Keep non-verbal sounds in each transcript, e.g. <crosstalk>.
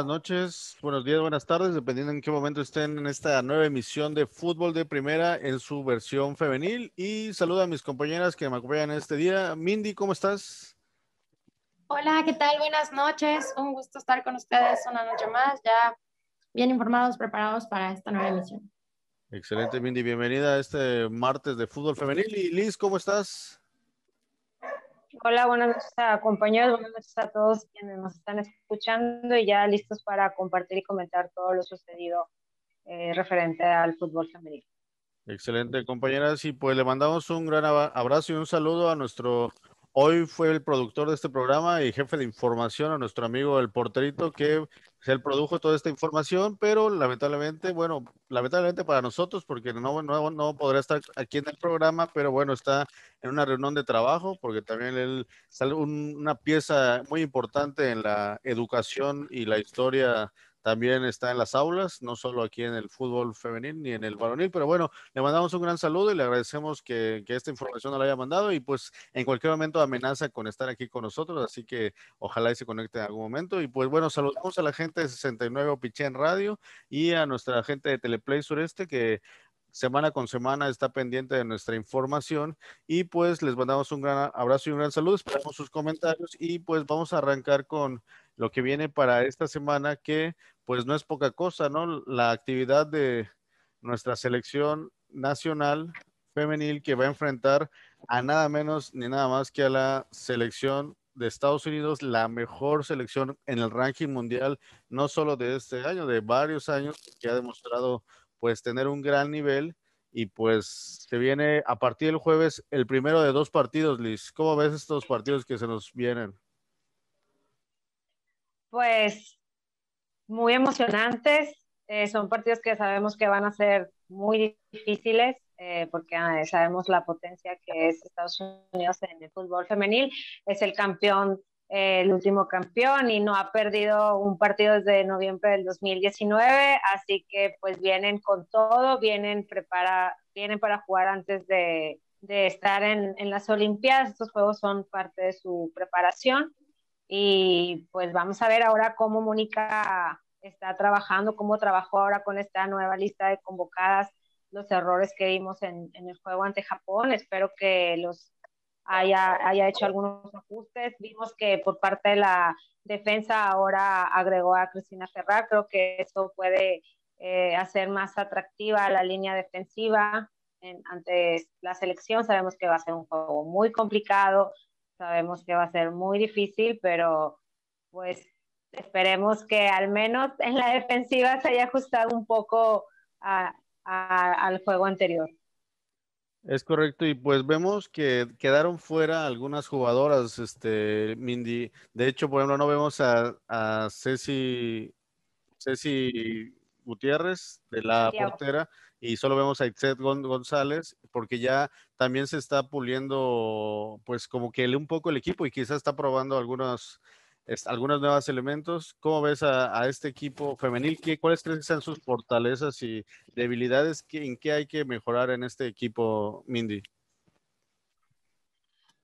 buenas noches, buenos días, buenas tardes, dependiendo en qué momento estén en esta nueva emisión de Fútbol de Primera en su versión femenil. Y saludo a mis compañeras que me acompañan este día. Mindy, ¿cómo estás? Hola, ¿qué tal? Buenas noches. Un gusto estar con ustedes una noche más, ya bien informados, preparados para esta nueva emisión. Excelente, Mindy. Bienvenida a este martes de fútbol femenil. Y Liz, ¿cómo estás? Hola, buenas noches a compañeros, buenas noches a todos quienes nos están escuchando y ya listos para compartir y comentar todo lo sucedido eh, referente al fútbol femenino. Excelente, compañeras. Y pues le mandamos un gran abrazo y un saludo a nuestro Hoy fue el productor de este programa y jefe de información a nuestro amigo el porterito que él produjo toda esta información, pero lamentablemente, bueno, lamentablemente para nosotros, porque no, no, no podrá estar aquí en el programa, pero bueno, está en una reunión de trabajo, porque también él sale una pieza muy importante en la educación y la historia también está en las aulas, no solo aquí en el fútbol femenil ni en el varonil, pero bueno, le mandamos un gran saludo y le agradecemos que, esta información la haya mandado y pues en cualquier momento amenaza con estar aquí con nosotros, así que ojalá y se conecte en algún momento. Y pues bueno, saludamos a la gente de 69 en Radio y a nuestra gente de Teleplay Sureste que semana con semana está pendiente de nuestra información y pues les mandamos un gran abrazo y un gran saludo, esperamos sus comentarios y pues vamos a arrancar con lo que viene para esta semana, que pues no es poca cosa, ¿no? La actividad de nuestra selección nacional femenil que va a enfrentar a nada menos ni nada más que a la selección de Estados Unidos, la mejor selección en el ranking mundial, no solo de este año, de varios años, que ha demostrado pues tener un gran nivel y pues se viene a partir del jueves el primero de dos partidos, Liz. ¿Cómo ves estos partidos que se nos vienen? Pues muy emocionantes. Eh, son partidos que sabemos que van a ser muy difíciles eh, porque ah, sabemos la potencia que es Estados Unidos en el fútbol femenil. Es el campeón, el último campeón y no ha perdido un partido desde noviembre del 2019. Así que pues vienen con todo, vienen, prepara, vienen para jugar antes de, de estar en, en las Olimpiadas. Estos juegos son parte de su preparación. Y pues vamos a ver ahora cómo Mónica está trabajando, cómo trabajó ahora con esta nueva lista de convocadas, los errores que vimos en, el juego ante Japón. Espero que los haya, haya hecho algunos ajustes. Vimos que por parte de la defensa ahora agregó a Cristina Ferrar. Creo que eso puede eh, hacer más atractiva la línea defensiva ante la selección. Sabemos que va a ser un juego muy complicado, Sabemos que va a ser muy difícil, pero pues esperemos que al menos en la defensiva se haya ajustado un poco al juego anterior. Es correcto, y pues vemos que quedaron fuera algunas jugadoras, este, Mindy. De hecho, por ejemplo, no vemos a, a Ceci, Ceci Gutiérrez de la portera y solo vemos a Itzet González porque ya también se está puliendo pues como que un poco el equipo y quizás está probando algunos algunos nuevos elementos. ¿Cómo ves a, este equipo femenil? ¿Qué, ¿Cuáles crees que sean sus fortalezas y debilidades? ¿En qué hay que mejorar en este equipo, Mindy?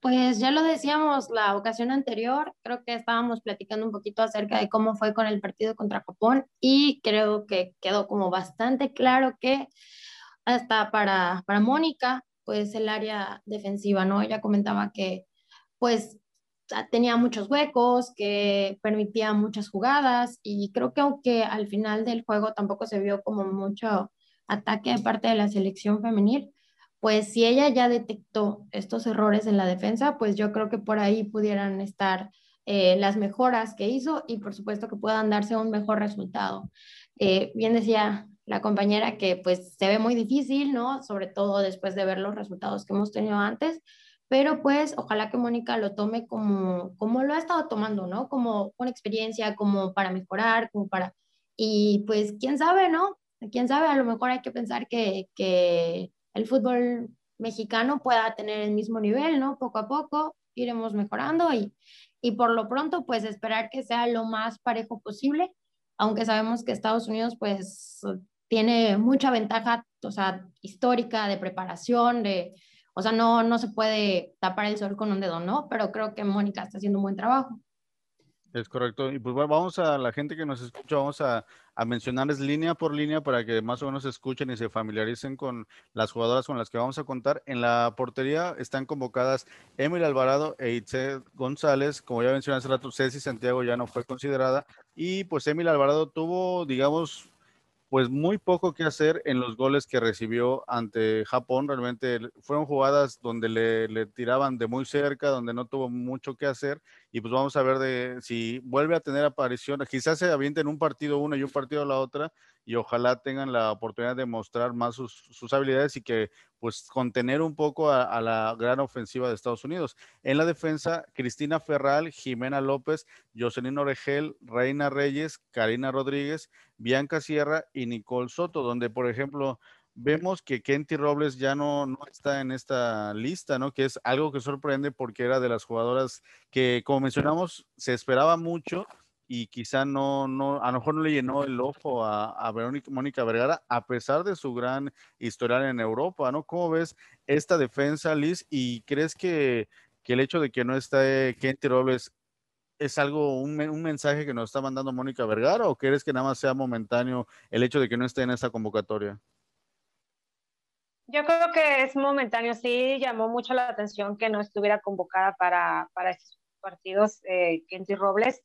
Pues ya lo decíamos la ocasión anterior, creo que estábamos platicando un poquito acerca de cómo fue con el partido contra Japón y creo que quedó como bastante claro que hasta para, para Mónica, pues el área defensiva, ¿no? Ella comentaba que pues tenía muchos huecos, que permitía muchas jugadas y creo que aunque al final del juego tampoco se vio como mucho ataque de parte de la selección femenil, pues si ella ya detectó estos errores en la defensa, pues yo creo que por ahí pudieran estar eh, las mejoras que hizo y por supuesto que puedan darse un mejor resultado. Eh, bien decía la compañera que pues se ve muy difícil, ¿no? Sobre todo después de ver los resultados que hemos tenido antes, pero pues ojalá que Mónica lo tome como, como lo ha estado tomando, ¿no? Como una experiencia, como para mejorar, como para... Y pues quién sabe, ¿no? Quién sabe, a lo mejor hay que pensar que, que el fútbol mexicano pueda tener el mismo nivel, ¿no? Poco a poco iremos mejorando y, y por lo pronto, pues esperar que sea lo más parejo posible, aunque sabemos que Estados Unidos, pues, tiene mucha ventaja, o sea, histórica de preparación, de, o sea, no, no se puede tapar el sol con un dedo, ¿no? Pero creo que Mónica está haciendo un buen trabajo. Es correcto. Y pues vamos a la gente que nos escucha, vamos a, mencionarles línea por línea para que más o menos escuchen y se familiaricen con las jugadoras con las que vamos a contar. En la portería están convocadas Emily Alvarado e Itze González. Como ya mencioné hace rato, Ceci Santiago ya no fue considerada. Y pues Emily Alvarado tuvo, digamos, pues muy poco que hacer en los goles que recibió ante Japón. Realmente fueron jugadas donde le, tiraban de muy cerca, donde no tuvo mucho que hacer. Y pues vamos a ver de si vuelve a tener aparición. Quizás se aviente en un partido una y un partido la otra. Y ojalá tengan la oportunidad de mostrar más sus, habilidades y que pues contener un poco a, a, la gran ofensiva de Estados Unidos. En la defensa, Cristina Ferral, Jimena López, Jocelyn Oregel, Reina Reyes, Karina Rodríguez, Bianca Sierra y Nicole Soto, donde, por ejemplo, vemos que Kenty Robles ya no, no, está en esta lista, ¿no? Que es algo que sorprende porque era de las jugadoras que, como mencionamos, se esperaba mucho y quizá no, no, a lo mejor no le llenó el ojo a, Verónica Mónica Vergara, a pesar de su gran historial en Europa, ¿no? ¿Cómo ves esta defensa, Liz? ¿Y crees que, que el hecho de que no esté Kenty Robles es algo, un, un, mensaje que nos está mandando Mónica Vergara o crees que nada más sea momentáneo el hecho de que no esté en esta convocatoria? Yo creo que es momentáneo, sí llamó mucho la atención que no estuviera convocada para, para estos partidos eh, Kenty Robles,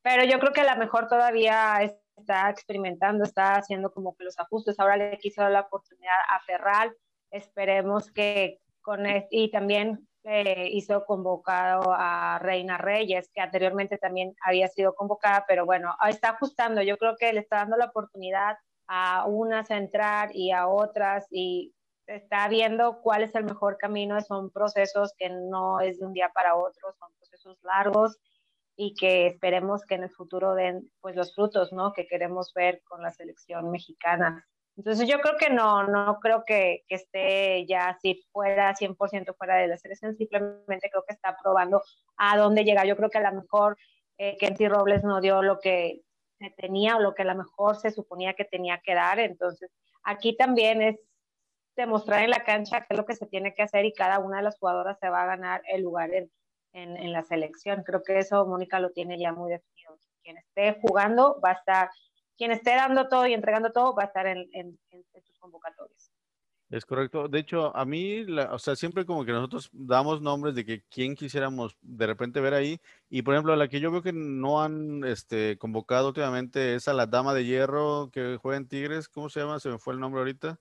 pero yo creo que a lo mejor todavía está experimentando, está haciendo como que los ajustes, ahora le quiso dar la oportunidad a Ferral, esperemos que con y también eh, hizo convocado a Reina Reyes, que anteriormente también había sido convocada, pero bueno, está ajustando. Yo creo que le está dando la oportunidad a unas a entrar y a otras y está viendo cuál es el mejor camino. Son procesos que no es de un día para otro, son procesos largos y que esperemos que en el futuro den pues los frutos, ¿no? Que queremos ver con la selección mexicana. Entonces yo creo que no, no creo que, que esté ya así fuera, 100% fuera de la selección, simplemente creo que está probando a dónde llega. Yo creo que a lo mejor eh, Kenty Robles no dio lo que tenía o lo que a lo mejor se suponía que tenía que dar, entonces aquí también es demostrar en la cancha qué es lo que se tiene que hacer y cada una de las jugadoras se va a ganar el lugar en, en, la selección. Creo que eso Mónica lo tiene ya muy definido. Quien esté jugando va a estar quien esté dando todo y entregando todo va a estar en, en, en sus convocatorias. Es correcto. De hecho, a mí, la, o sea, siempre como que nosotros damos nombres de que quién quisiéramos de repente ver ahí. Y por ejemplo, la que yo veo que no han este, convocado últimamente es a la Dama de Hierro que juega en Tigres. ¿Cómo se llama? Se me fue el nombre ahorita.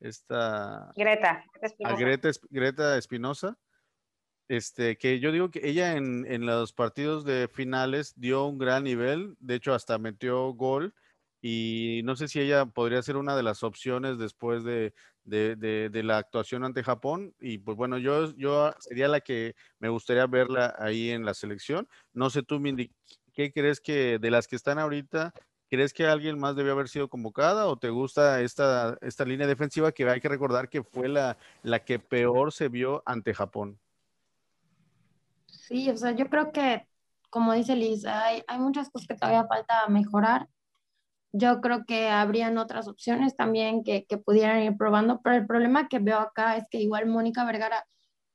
Esta. Greta. A Greta, Greta Espinosa. Este, que yo digo que ella en, en, los partidos de finales dio un gran nivel, de hecho hasta metió gol y no sé si ella podría ser una de las opciones después de, de, de, de la actuación ante Japón y pues bueno, yo, yo sería la que me gustaría verla ahí en la selección. No sé tú, Mindy, ¿qué crees que de las que están ahorita, ¿Crees que alguien más debió haber sido convocada o te gusta esta, esta línea defensiva que hay que recordar que fue la, la que peor se vio ante Japón? Sí, o sea, yo creo que, como dice Liz, hay, hay muchas cosas que todavía falta mejorar. Yo creo que habrían otras opciones también que, que pudieran ir probando, pero el problema que veo acá es que igual Mónica Vergara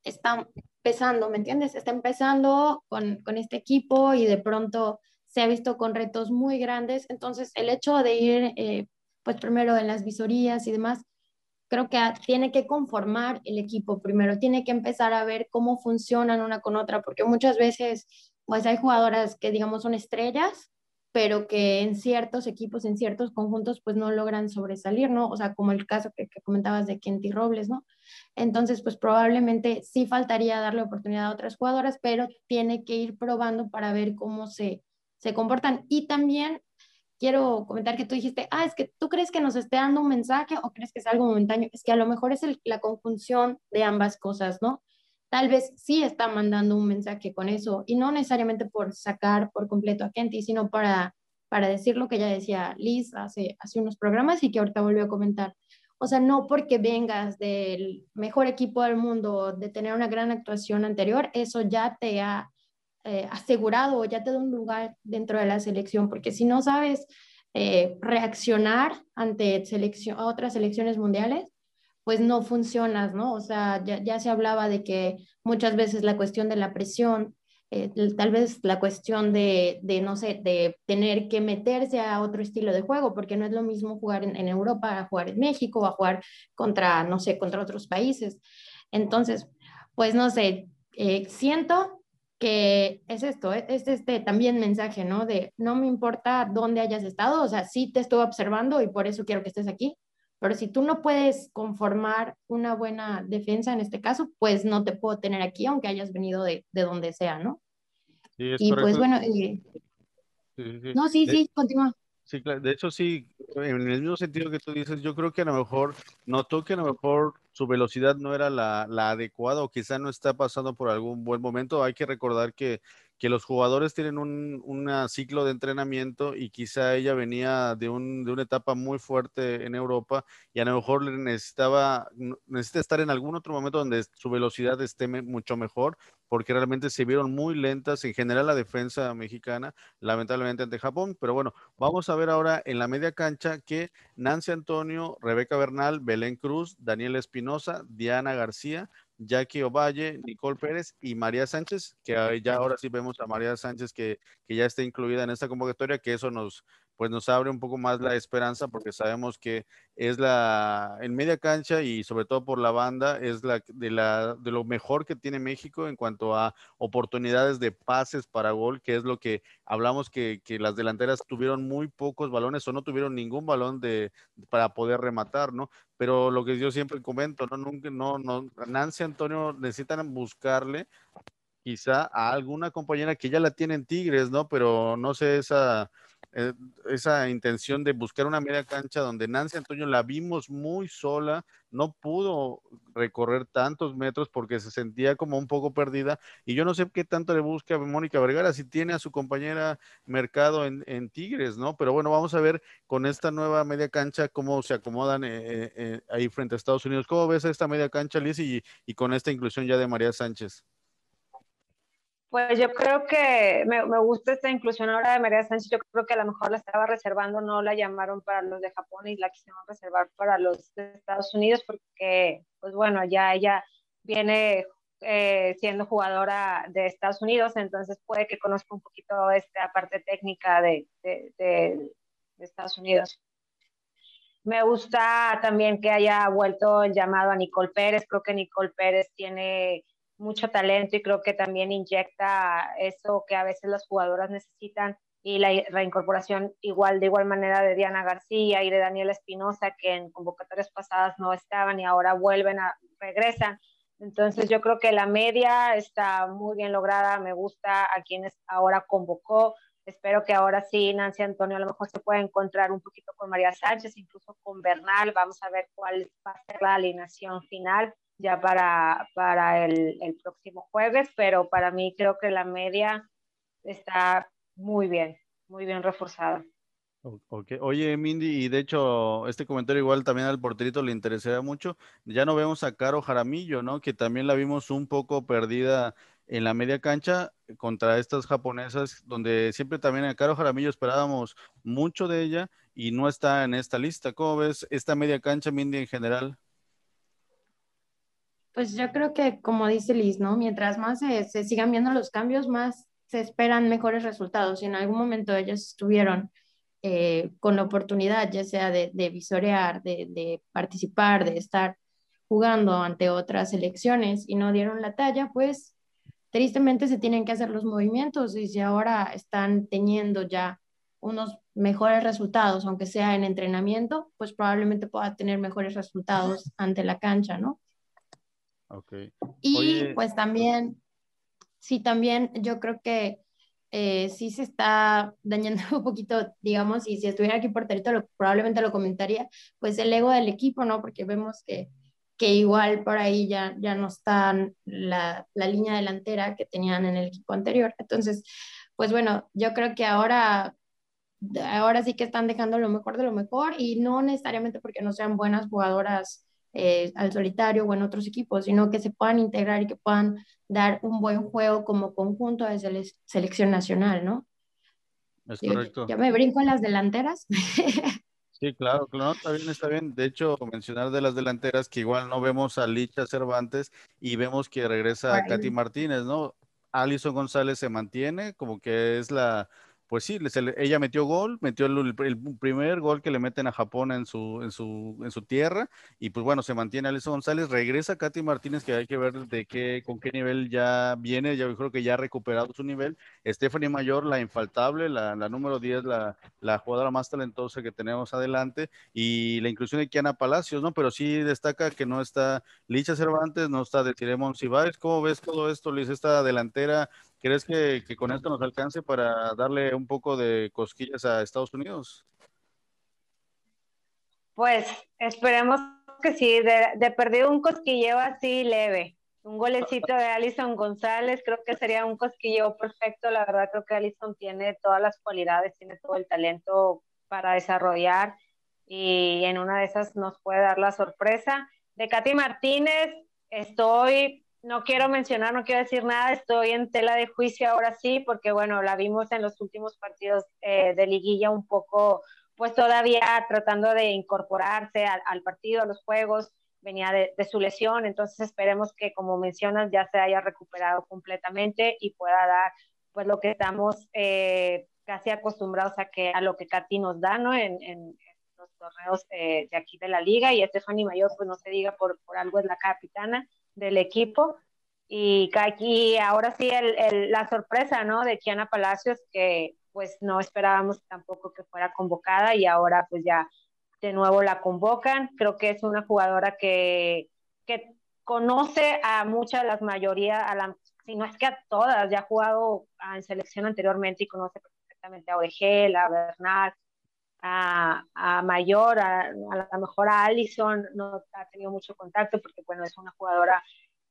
está empezando, ¿me entiendes? Está empezando con, con este equipo y de pronto se ha visto con retos muy grandes. Entonces, el hecho de ir, eh, pues primero en las visorías y demás, creo que tiene que conformar el equipo primero, tiene que empezar a ver cómo funcionan una con otra, porque muchas veces pues hay jugadoras que digamos son estrellas, pero que en ciertos equipos, en ciertos conjuntos, pues no logran sobresalir, ¿no? O sea, como el caso que, que comentabas de Kenty Robles, ¿no? Entonces, pues probablemente sí faltaría darle oportunidad a otras jugadoras, pero tiene que ir probando para ver cómo se, se comportan. Y también quiero comentar que tú dijiste, ah, es que tú crees que nos esté dando un mensaje o crees que es algo momentáneo. Es que a lo mejor es la conjunción de ambas cosas, ¿no? Tal vez sí está mandando un mensaje con eso y no necesariamente por sacar por completo a Kenty, sino para, para decir lo que ya decía Liz hace, hace unos programas y que ahorita volvió a comentar. O sea, no porque vengas del mejor equipo del mundo, de tener una gran actuación anterior, eso ya te ha eh, asegurado o ya te da un lugar dentro de la selección, porque si no sabes eh, reaccionar ante selección, otras selecciones mundiales, pues no funcionas, ¿no? O sea, ya, ya, se hablaba de que muchas veces la cuestión de la presión eh, tal vez la cuestión de, de, no sé, de tener que meterse a otro estilo de juego, porque no es lo mismo jugar en, Europa a jugar en México a jugar contra, no sé, contra otros países. Entonces, pues no sé, eh, siento que es esto, es este también mensaje, ¿no? De no me importa dónde hayas estado, o sea, sí te estoy observando y por eso quiero que estés aquí, pero si tú no puedes conformar una buena defensa en este caso, pues no te puedo tener aquí, aunque hayas venido de, de donde sea, ¿no? y pues bueno, no, sí, sí, continúa. Sí, claro. De hecho, sí, en el mismo sentido que tú dices, yo creo que a lo mejor notó que a lo mejor su velocidad no era la, la adecuada o quizá no está pasando por algún buen momento. Hay que recordar que que los jugadores tienen un ciclo de entrenamiento y quizá ella venía de, un, de una etapa muy fuerte en Europa y a lo mejor necesitaba, necesita estar en algún otro momento donde su velocidad esté mucho mejor, porque realmente se vieron muy lentas en general la defensa mexicana, lamentablemente ante Japón. Pero bueno, vamos a ver ahora en la media cancha que Nancy Antonio, Rebeca Bernal, Belén Cruz, Daniel Espinosa, Diana García, Jackie Ovalle, Nicole Pérez y María Sánchez, que ya ahora sí vemos a María Sánchez que, que ya está incluida en esta convocatoria, que eso nos, pues nos abre un poco más la esperanza porque sabemos que es la en media cancha y sobre todo por la banda es la de la de lo mejor que tiene México en cuanto a oportunidades de pases para gol, que es lo que hablamos que, que las delanteras tuvieron muy pocos balones o no tuvieron ningún balón de para poder rematar, ¿no? Pero lo que yo siempre comento, no nunca no no Nancy Antonio necesitan buscarle quizá a alguna compañera que ya la tiene en Tigres, ¿no? Pero no sé esa eh, esa intención de buscar una media cancha donde Nancy Antonio la vimos muy sola, no pudo recorrer tantos metros porque se sentía como un poco perdida y yo no sé qué tanto le busca Mónica Vergara si tiene a su compañera Mercado en, Tigres, ¿no? Pero bueno, vamos a ver con esta nueva media cancha cómo se acomodan eh, eh, ahí frente a Estados Unidos. ¿Cómo ves esta media cancha, Liz, y, y con esta inclusión ya de María Sánchez? Pues yo creo que me, me, gusta esta inclusión ahora de María Sánchez. Yo creo que a lo mejor la estaba reservando, no la llamaron para los de Japón y la quisieron reservar para los de Estados Unidos porque, pues bueno, ya ella viene eh, siendo jugadora de Estados Unidos, entonces puede que conozca un poquito esta parte técnica de, de, de, Estados Unidos. Me gusta también que haya vuelto el llamado a Nicole Pérez. Creo que Nicole Pérez tiene mucho talento y creo que también inyecta eso que a veces las jugadoras necesitan y la reincorporación igual de igual manera de Diana García y de Daniela Espinosa que en convocatorias pasadas no estaban y ahora vuelven a regresan. Entonces yo creo que la media está muy bien lograda, me gusta a quienes ahora convocó. Espero que ahora sí Nancy Antonio a lo mejor se pueda encontrar un poquito con María Sánchez, incluso con Bernal. Vamos a ver cuál va a ser la alineación final ya para, para el, el, próximo jueves, pero para mí creo que la media está muy bien, muy bien reforzada. Okay. Oye, Mindy, y de hecho, este comentario igual también al porterito le interesaría mucho. Ya no vemos a Caro Jaramillo, ¿no? Que también la vimos un poco perdida en la media cancha contra estas japonesas, donde siempre también a Caro Jaramillo esperábamos mucho de ella y no está en esta lista. ¿Cómo ves esta media cancha, Mindy, en general? Pues yo creo que, como dice Liz, ¿no? Mientras más se, sigan viendo los cambios, más se esperan mejores resultados. Y en algún momento ellos estuvieron eh, con la oportunidad, ya sea de, visorear, de, participar, de estar jugando ante otras selecciones y no dieron la talla, pues tristemente se tienen que hacer los movimientos y si ahora están teniendo ya unos mejores resultados, aunque sea en entrenamiento, pues probablemente pueda tener mejores resultados ante la cancha, ¿no? Y pues también, sí, también yo creo que eh, sí se está dañando <laughs> un poquito, digamos, y si estuviera aquí por lo, probablemente lo comentaría, pues el ego del equipo, ¿no? Porque vemos que, que igual por ahí ya, ya no está la, la línea delantera que tenían en el equipo anterior. Entonces, pues bueno, yo creo que ahora ahora sí que están dejando lo mejor de lo mejor y no necesariamente porque no sean buenas jugadoras eh, al solitario o en otros equipos, sino que se puedan integrar y que puedan dar un buen juego como conjunto de selección nacional, ¿no? Es correcto. Ya me brinco en las delanteras. Sí, claro, claro, está bien, está bien. De hecho, mencionar de las delanteras que igual no vemos a Licha Cervantes y vemos que regresa a Katy Martínez, ¿no? Alison González se mantiene, como que es la, pues sí, ella metió gol, metió el, primer gol que le meten a Japón en su, en su, en su tierra, y pues bueno, se mantiene Alison González, regresa Katy Martínez, que hay que ver de qué, con qué nivel ya viene, ya creo que ya ha recuperado su nivel. Stephanie Mayor, la infaltable, la, número 10, la, la jugadora más talentosa que tenemos adelante, y la inclusión de Kiana Palacios, ¿no? Pero sí destaca que no está Licha Cervantes, no está de Tiremon Cibáez. ¿Cómo ves todo esto, Liz, esta delantera ¿Crees que, con esto nos alcance para darle un poco de cosquillas a Estados Unidos? Pues esperemos que sí, de, de perdido un cosquilleo así leve, un golecito de Alison González, creo que sería un cosquilleo perfecto, la verdad creo que Alison tiene todas las cualidades, tiene todo el talento para desarrollar y en una de esas nos puede dar la sorpresa. De Katy Martínez, estoy no quiero mencionar, no quiero decir nada, estoy en tela de juicio ahora sí, porque bueno, la vimos en los últimos partidos eh, de liguilla un poco, pues todavía tratando de incorporarse al, partido, a los juegos, venía de, su lesión, entonces esperemos que como mencionas ya se haya recuperado completamente y pueda dar pues lo que estamos eh, casi acostumbrados a que a lo que Katy nos da, ¿no? En, los torneos eh, de aquí de la liga y Stephanie Mayor, pues no se diga por, por algo es la capitana del equipo. Y aquí ahora sí el, la sorpresa, ¿no? De Kiana Palacios, que pues no esperábamos tampoco que fuera convocada y ahora pues ya de nuevo la convocan. Creo que es una jugadora que, que conoce a muchas, las mayoría, a la, si no es que a todas, ya ha jugado en selección anteriormente y conoce perfectamente a Orgel, a Bernal, a, Mayor, a, lo mejor a Allison, no ha tenido mucho contacto porque, bueno, es una jugadora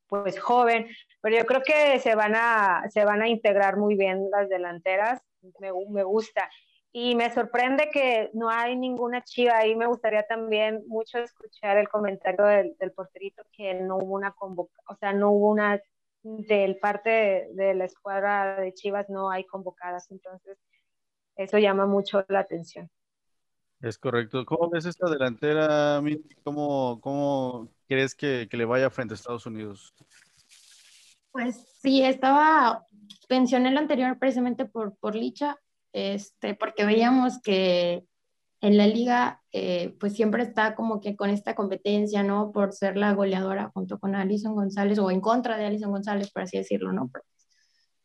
pues joven, pero yo creo que se van a, se van a integrar muy bien las delanteras, me, me gusta. Y me sorprende que no hay ninguna chiva ahí. Me gustaría también mucho escuchar el comentario del, del porterito que no hubo una convocación, o sea, no hubo una del parte de, de, la escuadra de Chivas no hay convocadas, entonces eso llama mucho la atención. Es correcto. ¿Cómo ves esta delantera, ¿Cómo, cómo crees que, le vaya frente a Estados Unidos? Pues sí, estaba, mencioné el anterior precisamente por, por Licha, este, porque veíamos que en la liga, eh, pues siempre está como que con esta competencia, ¿no? Por ser la goleadora junto con Alison González o en contra de Alison González, por así decirlo, ¿no?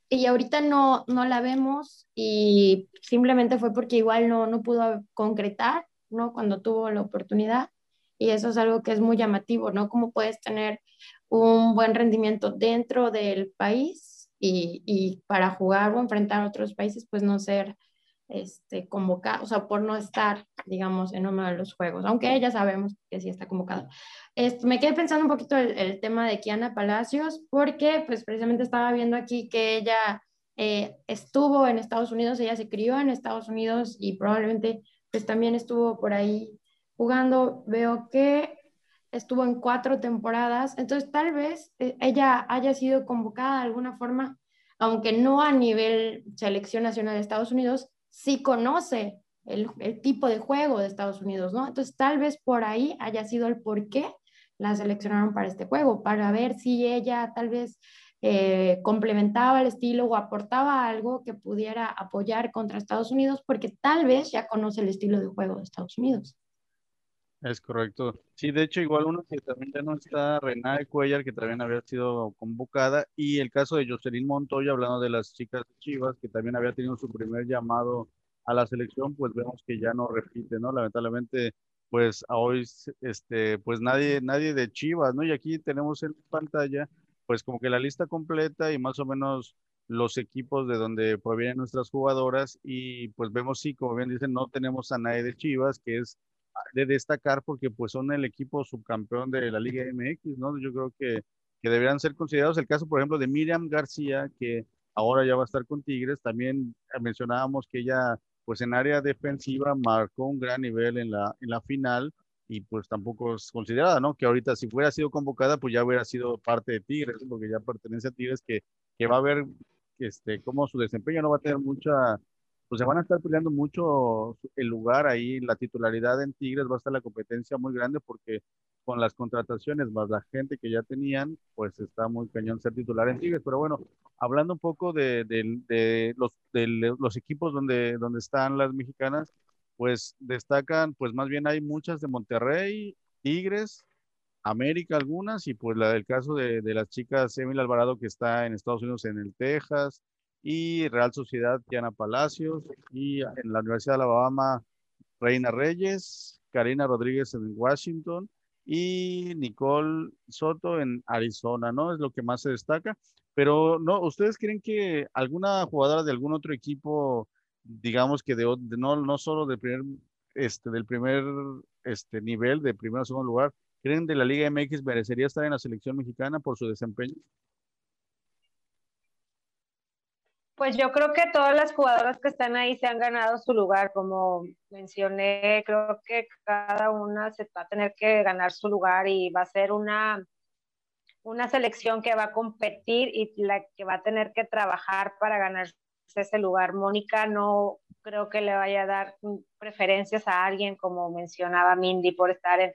Y ahorita no, no la vemos y simplemente fue porque igual no, no pudo concretar, ¿no? Cuando tuvo la oportunidad y eso es algo que es muy llamativo, ¿no? Cómo puedes tener un buen rendimiento dentro del país y, y para jugar o enfrentar a otros países, pues no ser este, convocada, o sea, por no estar, digamos, en uno de los juegos, aunque ya sabemos que sí está convocada. Esto, me quedé pensando un poquito el, el, tema de Kiana Palacios, porque pues precisamente estaba viendo aquí que ella eh, estuvo en Estados Unidos, ella se crió en Estados Unidos y probablemente pues también estuvo por ahí jugando. Veo que estuvo en cuatro temporadas, entonces tal vez eh, ella haya sido convocada de alguna forma, aunque no a nivel selección nacional de Estados Unidos, sí conoce el, tipo de juego de Estados Unidos, ¿no? Entonces, tal vez por ahí haya sido el por qué la seleccionaron para este juego, para ver si ella tal vez eh, complementaba el estilo o aportaba algo que pudiera apoyar contra Estados Unidos, porque tal vez ya conoce el estilo de juego de Estados Unidos. Es correcto. Sí, de hecho, igual uno que también ya no está, Renate Cuellar, que también había sido convocada, y el caso de Jocelyn Montoya, hablando de las chicas chivas, que también había tenido su primer llamado a la selección, pues vemos que ya no repite, ¿no? Lamentablemente, pues a hoy, este, pues nadie, nadie de Chivas, ¿no? Y aquí tenemos en pantalla, pues como que la lista completa y más o menos los equipos de donde provienen nuestras jugadoras, y pues vemos, sí, como bien dicen, no tenemos a nadie de Chivas, que es de destacar porque pues son el equipo subcampeón de la Liga MX, ¿no? Yo creo que, que deberían ser considerados. El caso, por ejemplo, de Miriam García, que ahora ya va a estar con Tigres, también mencionábamos que ella pues en área defensiva marcó un gran nivel en la, en la final y pues tampoco es considerada, ¿no? Que ahorita si fuera sido convocada, pues ya hubiera sido parte de Tigres, porque ya pertenece a Tigres, que, que va a ver este, cómo su desempeño no va a tener mucha pues se van a estar peleando mucho el lugar ahí, la titularidad en Tigres va a estar la competencia muy grande porque con las contrataciones más la gente que ya tenían, pues está muy cañón ser titular en Tigres. Pero bueno, hablando un poco de, los, de los equipos donde, donde están las mexicanas, pues destacan, pues más bien hay muchas de Monterrey, Tigres, América algunas, y pues la del caso de, de las chicas Emil Alvarado que está en Estados Unidos en el Texas, y Real Sociedad Diana Palacios, y en la Universidad de Alabama Reina Reyes, Karina Rodríguez en Washington, y Nicole Soto en Arizona, ¿no? Es lo que más se destaca. Pero, ¿no? ¿Ustedes creen que alguna jugadora de algún otro equipo, digamos que de, no, no solo del primer, este, del primer este, nivel, de primer o segundo lugar, creen de la Liga MX merecería estar en la selección mexicana por su desempeño? Pues yo creo que todas las jugadoras que están ahí se han ganado su lugar, como mencioné, creo que cada una se va a tener que ganar su lugar y va a ser una, una selección que va a competir y la que va a tener que trabajar para ganarse ese lugar. Mónica no creo que le vaya a dar preferencias a alguien, como mencionaba Mindy, por estar en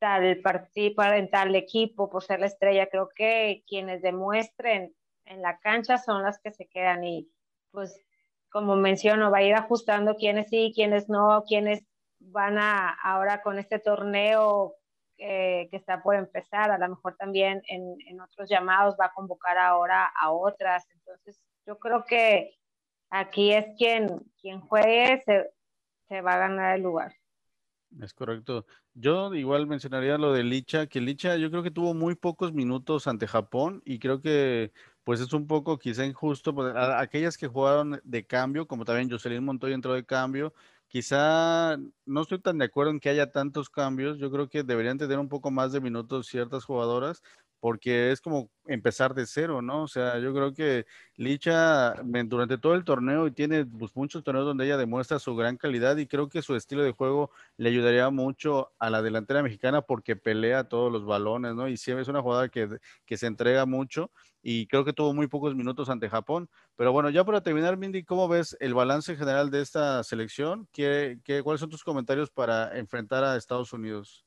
tal partido, en tal equipo, por ser la estrella. Creo que quienes demuestren en la cancha son las que se quedan y pues como menciono, va a ir ajustando quiénes sí, quiénes no, quiénes van a ahora con este torneo que está por empezar, a lo mejor también en, en, otros llamados va a convocar ahora a otras. Entonces, yo creo que aquí es quien, quien juegue, se, se va a ganar el lugar. Es correcto. Yo igual mencionaría lo de Licha, que Licha yo creo que tuvo muy pocos minutos ante Japón y creo que pues es un poco quizá injusto, pues, aquellas que jugaron de cambio, como también Jocelyn Montoya entró de cambio, quizá no estoy tan de acuerdo en que haya tantos cambios, yo creo que deberían tener un poco más de minutos ciertas jugadoras, porque es como empezar de cero, ¿no? O sea, yo creo que Licha durante todo el torneo y tiene pues, muchos torneos donde ella demuestra su gran calidad y creo que su estilo de juego le ayudaría mucho a la delantera mexicana porque pelea todos los balones, ¿no? Y siempre es una jugadora que, que se entrega mucho y creo que tuvo muy pocos minutos ante Japón. Pero bueno, ya para terminar, Mindy, ¿cómo ves el balance general de esta selección? ¿Qué, qué, cuáles son tus comentarios para enfrentar a Estados Unidos?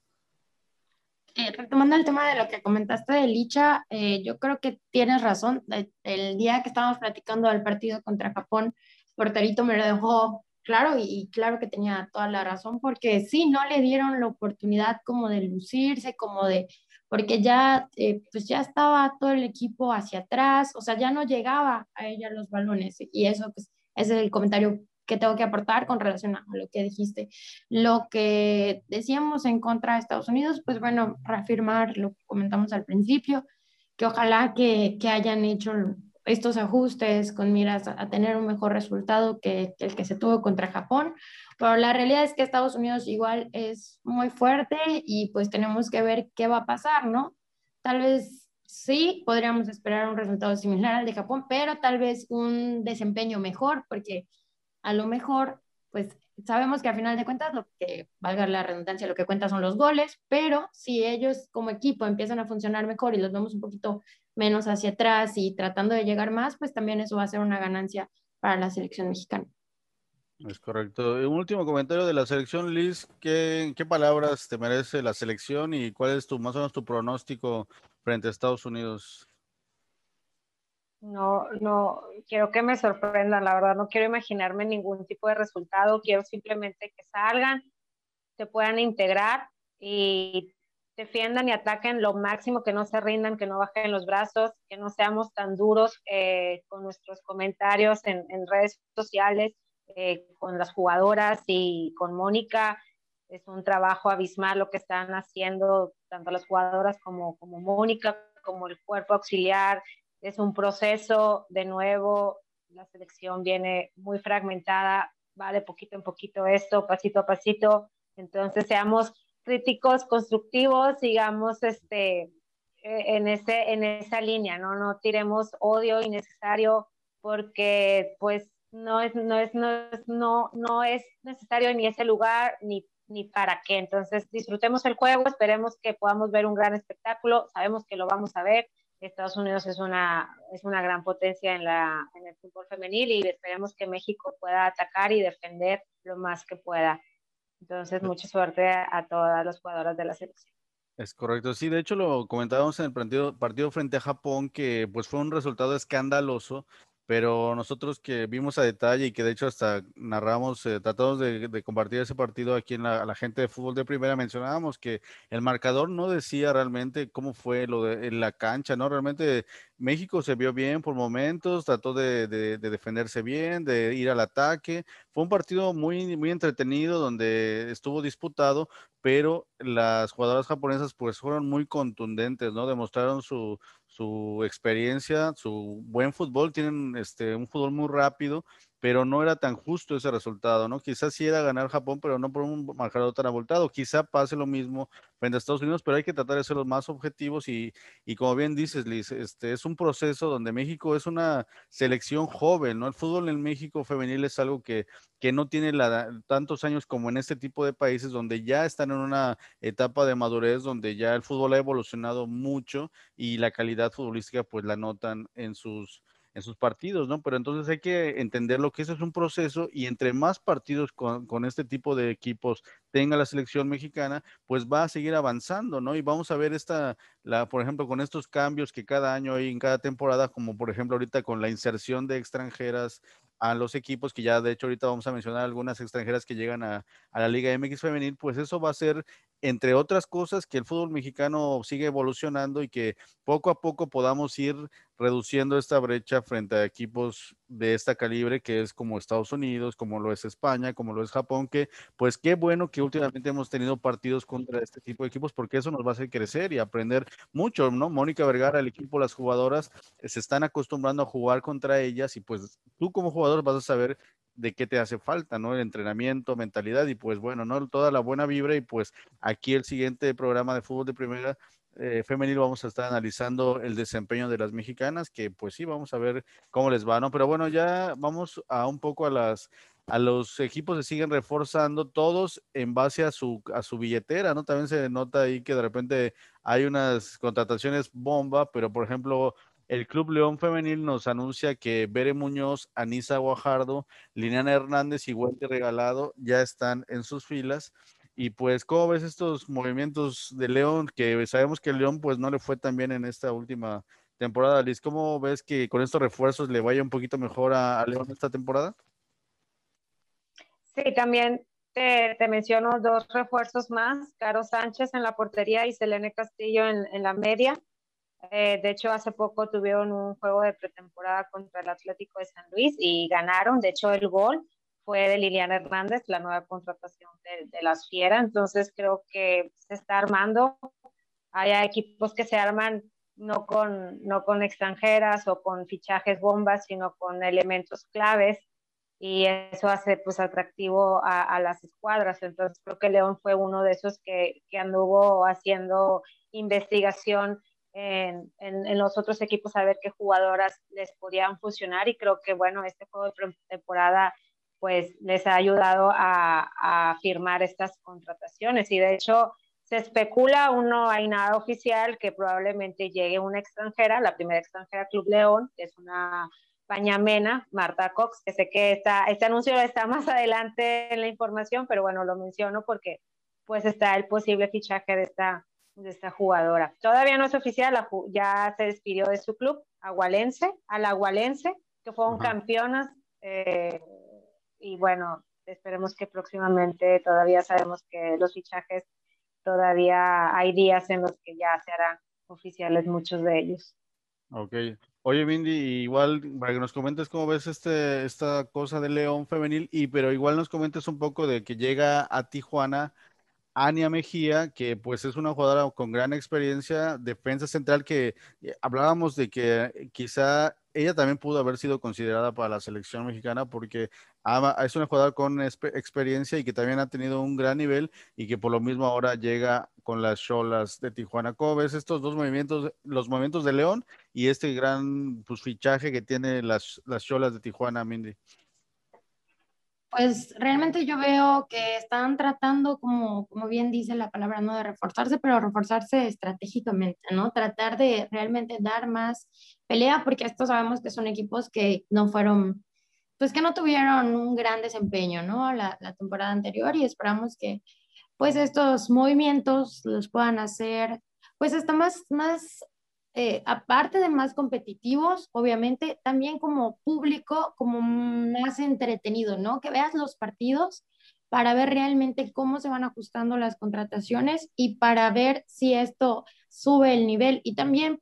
Eh, retomando el tema de lo que comentaste de Licha, eh, yo creo que tienes razón. El, día que estábamos platicando del partido contra Japón, Porterito me lo dejó claro y, claro que tenía toda la razón porque sí, no le dieron la oportunidad como de lucirse, como de, porque ya, eh, pues ya estaba todo el equipo hacia atrás, o sea, ya no llegaba a ella los balones y eso, pues, ese es el comentario que tengo que aportar con relación a lo que dijiste. Lo que decíamos en contra de Estados Unidos, pues bueno, reafirmar lo que comentamos al principio, que ojalá que, que hayan hecho estos ajustes con miras a, tener un mejor resultado que, que, el que se tuvo contra Japón, pero la realidad es que Estados Unidos igual es muy fuerte y pues tenemos que ver qué va a pasar, ¿no? Tal vez sí podríamos esperar un resultado similar al de Japón, pero tal vez un desempeño mejor, porque a lo mejor, pues sabemos que a final de cuentas, lo que valga la redundancia, lo que cuenta son los goles, pero si ellos como equipo empiezan a funcionar mejor y los vemos un poquito menos hacia atrás y tratando de llegar más, pues también eso va a ser una ganancia para la selección mexicana. Es correcto. Un último comentario de la selección, Liz. ¿Qué, ¿Qué, palabras te merece la selección y cuál es tu más o menos tu pronóstico frente a Estados Unidos? No, no, quiero que me sorprendan, la verdad, no quiero imaginarme ningún tipo de resultado, quiero simplemente que salgan, se puedan integrar y defiendan y ataquen lo máximo, que no se rindan, que no bajen los brazos, que no seamos tan duros eh, con nuestros comentarios en, redes sociales, eh, con las jugadoras y con Mónica. Es un trabajo abismal lo que están haciendo tanto las jugadoras como, como Mónica, como el cuerpo auxiliar, es un proceso, de nuevo, la selección viene muy fragmentada, va de poquito en poquito esto, pasito a pasito, entonces seamos críticos, constructivos, sigamos este, e, en, ese, en esa línea, ¿no? No tiremos odio innecesario porque pues no es, no es, no es, no, no es necesario ni ese lugar ni, ni para qué. Entonces disfrutemos el juego, esperemos que podamos ver un gran espectáculo, sabemos que lo vamos a ver, Estados Unidos es una, es una gran potencia en, la, en el fútbol femenil y esperemos que México pueda atacar y defender lo más que pueda. Entonces, mucha suerte a, todas las jugadoras de la selección. Es correcto, sí, de hecho lo comentábamos en el partido, partido frente a Japón, que pues fue un resultado escandaloso, pero nosotros que vimos a detalle y que de hecho hasta narramos, eh, tratamos de, compartir ese partido aquí en la, gente de fútbol de primera, mencionábamos que el marcador no decía realmente cómo fue lo de en la cancha, ¿no? Realmente México se vio bien por momentos, trató de, de, defenderse bien, de ir al ataque. Fue un partido muy, muy entretenido donde estuvo disputado, pero las jugadoras japonesas pues fueron muy contundentes, ¿no? Demostraron su, su experiencia, su buen fútbol, tienen este, un fútbol muy rápido, pero no era tan justo ese resultado, ¿no? Quizás sí era ganar Japón, pero no por un marcador tan abultado. Quizá pase lo mismo frente a Estados Unidos, pero hay que tratar de ser los más objetivos y, y como bien dices, Liz, este, es un proceso donde México es una selección joven, ¿no? El fútbol en México femenil es algo que, que no tiene la, tantos años como en este tipo de países donde ya están en una etapa de madurez, donde ya el fútbol ha evolucionado mucho y la calidad futbolística pues la notan en sus en sus partidos, ¿no? Pero entonces hay que entender lo que eso es un proceso y entre más partidos con, con, este tipo de equipos tenga la selección mexicana, pues va a seguir avanzando, ¿no? Y vamos a ver esta, la, por ejemplo, con estos cambios que cada año hay en cada temporada, como por ejemplo ahorita con la inserción de extranjeras a los equipos, que ya de hecho ahorita vamos a mencionar algunas extranjeras que llegan a, a, la Liga MX femenil, pues eso va a ser, entre otras cosas, que el fútbol mexicano sigue evolucionando y que poco a poco podamos ir reduciendo esta brecha frente a equipos de esta calibre que es como Estados Unidos, como lo es España, como lo es Japón, que pues qué bueno que últimamente hemos tenido partidos contra este tipo de equipos porque eso nos va a hacer crecer y aprender mucho, ¿no? Mónica Vergara, el equipo, las jugadoras eh, se están acostumbrando a jugar contra ellas y pues tú como jugador vas a saber de qué te hace falta, ¿no? El entrenamiento, mentalidad y pues bueno, ¿no? Toda la buena vibra y pues aquí el siguiente programa de fútbol de primera eh, femenil vamos a estar analizando el desempeño de las mexicanas, que pues sí, vamos a ver cómo les va, ¿no? Pero bueno, ya vamos a un poco a las a los equipos se siguen reforzando todos en base a su a su billetera, ¿no? También se nota ahí que de repente hay unas contrataciones bomba, pero por ejemplo, el Club León Femenil nos anuncia que Bere Muñoz, Anisa Guajardo, Liliana Hernández y Wendy Regalado ya están en sus filas. Y pues, ¿cómo ves estos movimientos de León? Que sabemos que León pues no le fue tan bien en esta última temporada. Liz, ¿cómo ves que con estos refuerzos le vaya un poquito mejor a, León esta temporada? Sí, también te, menciono dos refuerzos más, Caro Sánchez en la portería y Selene Castillo en, la media. Eh, de hecho, hace poco tuvieron un juego de pretemporada contra el Atlético de San Luis y ganaron. De hecho, el gol fue de Liliana Hernández, la nueva contratación de, las Fieras. Entonces creo que se está armando. Hay equipos que se arman no con, no con extranjeras o con fichajes bombas, sino con elementos claves y eso hace pues atractivo a, las escuadras. Entonces creo que León fue uno de esos que, que anduvo haciendo investigación en, en, los otros equipos a ver qué jugadoras les podían funcionar y creo que bueno, este juego de temporada pues les ha ayudado a, a, firmar estas contrataciones. Y de hecho, se especula, aún no hay nada oficial, que probablemente llegue una extranjera, la primera extranjera Club León, que es una pañamena, Marta Cox, que sé que está, este anuncio está más adelante en la información, pero bueno, lo menciono porque pues está el posible fichaje de esta, de esta jugadora. Todavía no es oficial, ya se despidió de su club, Agualense, al Agualense, que fueron campeonas eh, y bueno, esperemos que próximamente todavía sabemos que los fichajes todavía hay días en los que ya se harán oficiales muchos de ellos. Ok. Oye, Mindy, igual para que nos comentes cómo ves este, esta cosa de León femenil, y pero igual nos comentes un poco de que llega a Tijuana Ania Mejía, que pues es una jugadora con gran experiencia, defensa central que eh, hablábamos de que quizá ella también pudo haber sido considerada para la selección mexicana porque es una jugadora con experiencia y que también ha tenido un gran nivel y que por lo mismo ahora llega con las Cholas de Tijuana. ¿Cómo ves estos dos movimientos, los movimientos de León y este gran pues, fichaje que tiene las, las Cholas de Tijuana, Mindy? Pues realmente yo veo que están tratando, como, como bien dice la palabra, no de reforzarse, pero reforzarse estratégicamente, ¿no? Tratar de realmente dar más pelea, porque estos sabemos que son equipos que no fueron, pues que no tuvieron un gran desempeño, ¿no? La, la temporada anterior y esperamos que pues estos movimientos los puedan hacer, pues hasta más, más eh, aparte de más competitivos, obviamente, también como público, como más entretenido, ¿no? Que veas los partidos para ver realmente cómo se van ajustando las contrataciones y para ver si esto sube el nivel y también,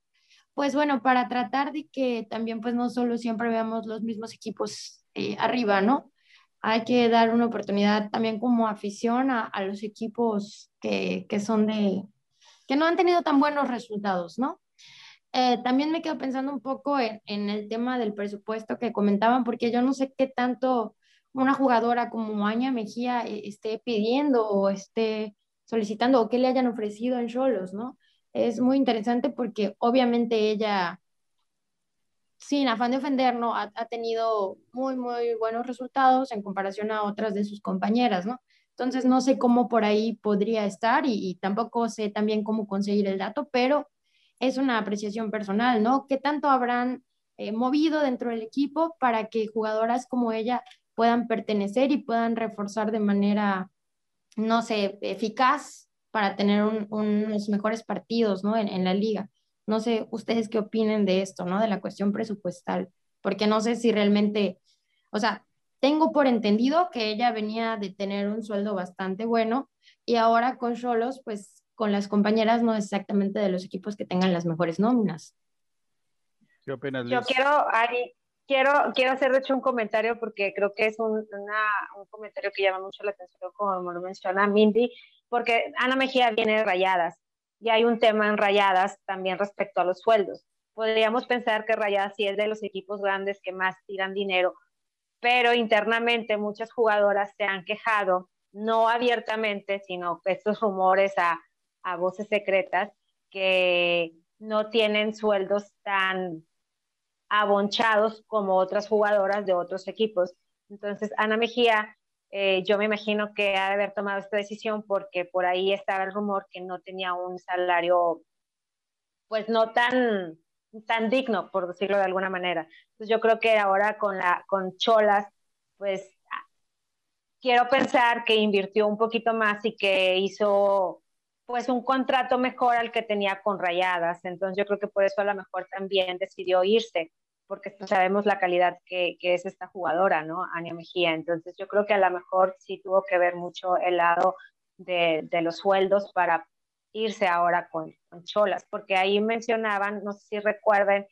pues bueno, para tratar de que también pues no solo siempre veamos los mismos equipos eh, arriba, ¿no? Hay que dar una oportunidad también como afición a, a los equipos que, que son de, que no han tenido tan buenos resultados, ¿no? Eh, también me quedo pensando un poco en, el tema del presupuesto que comentaban, porque yo no sé qué tanto una jugadora como Aña Mejía eh, esté pidiendo o esté solicitando o qué le hayan ofrecido en Cholos, ¿no? Es muy interesante porque obviamente ella, sin afán de ofender, ¿no? Ha, tenido muy, muy buenos resultados en comparación a otras de sus compañeras, ¿no? Entonces no sé cómo por ahí podría estar y tampoco sé también cómo conseguir el dato, pero es una apreciación personal, ¿no? ¿Qué tanto habrán eh, movido dentro del equipo para que jugadoras como ella puedan pertenecer y puedan reforzar de manera, no sé, eficaz para tener un, unos mejores partidos, ¿no? En, en, la liga. No sé ustedes qué opinen de esto, ¿no? De la cuestión presupuestal, porque no sé si realmente, o sea, tengo por entendido que ella venía de tener un sueldo bastante bueno y ahora con Cholos, pues con las compañeras no exactamente de los equipos que tengan las mejores nóminas. ¿Qué opinas, Liz? Yo quiero, Ari, quiero, quiero hacer de hecho un comentario porque creo que es un, una, un comentario que llama mucho la atención, como lo menciona Mindy, porque Ana Mejía viene de Rayadas y hay un tema en Rayadas también respecto a los sueldos. Podríamos pensar que Rayadas sí es de los equipos grandes que más tiran dinero, pero internamente muchas jugadoras se han quejado, no abiertamente, sino estos rumores a a voces secretas que no tienen sueldos tan abonchados como otras jugadoras de otros equipos. Entonces, Ana Mejía, eh, yo me imagino que ha de haber tomado esta decisión porque por ahí estaba el rumor que no tenía un salario, pues no tan, tan digno, por decirlo de alguna manera. Entonces, yo creo que ahora con, la, con Cholas, pues quiero pensar que invirtió un poquito más y que hizo pues un contrato mejor al que tenía con Rayadas. Entonces yo creo que por eso a lo mejor también decidió irse, porque sabemos la calidad que, que es esta jugadora, ¿no? Ania Mejía. Entonces yo creo que a lo mejor sí tuvo que ver mucho el lado de, de los sueldos para irse ahora con, con, Cholas, porque ahí mencionaban, no sé si recuerden,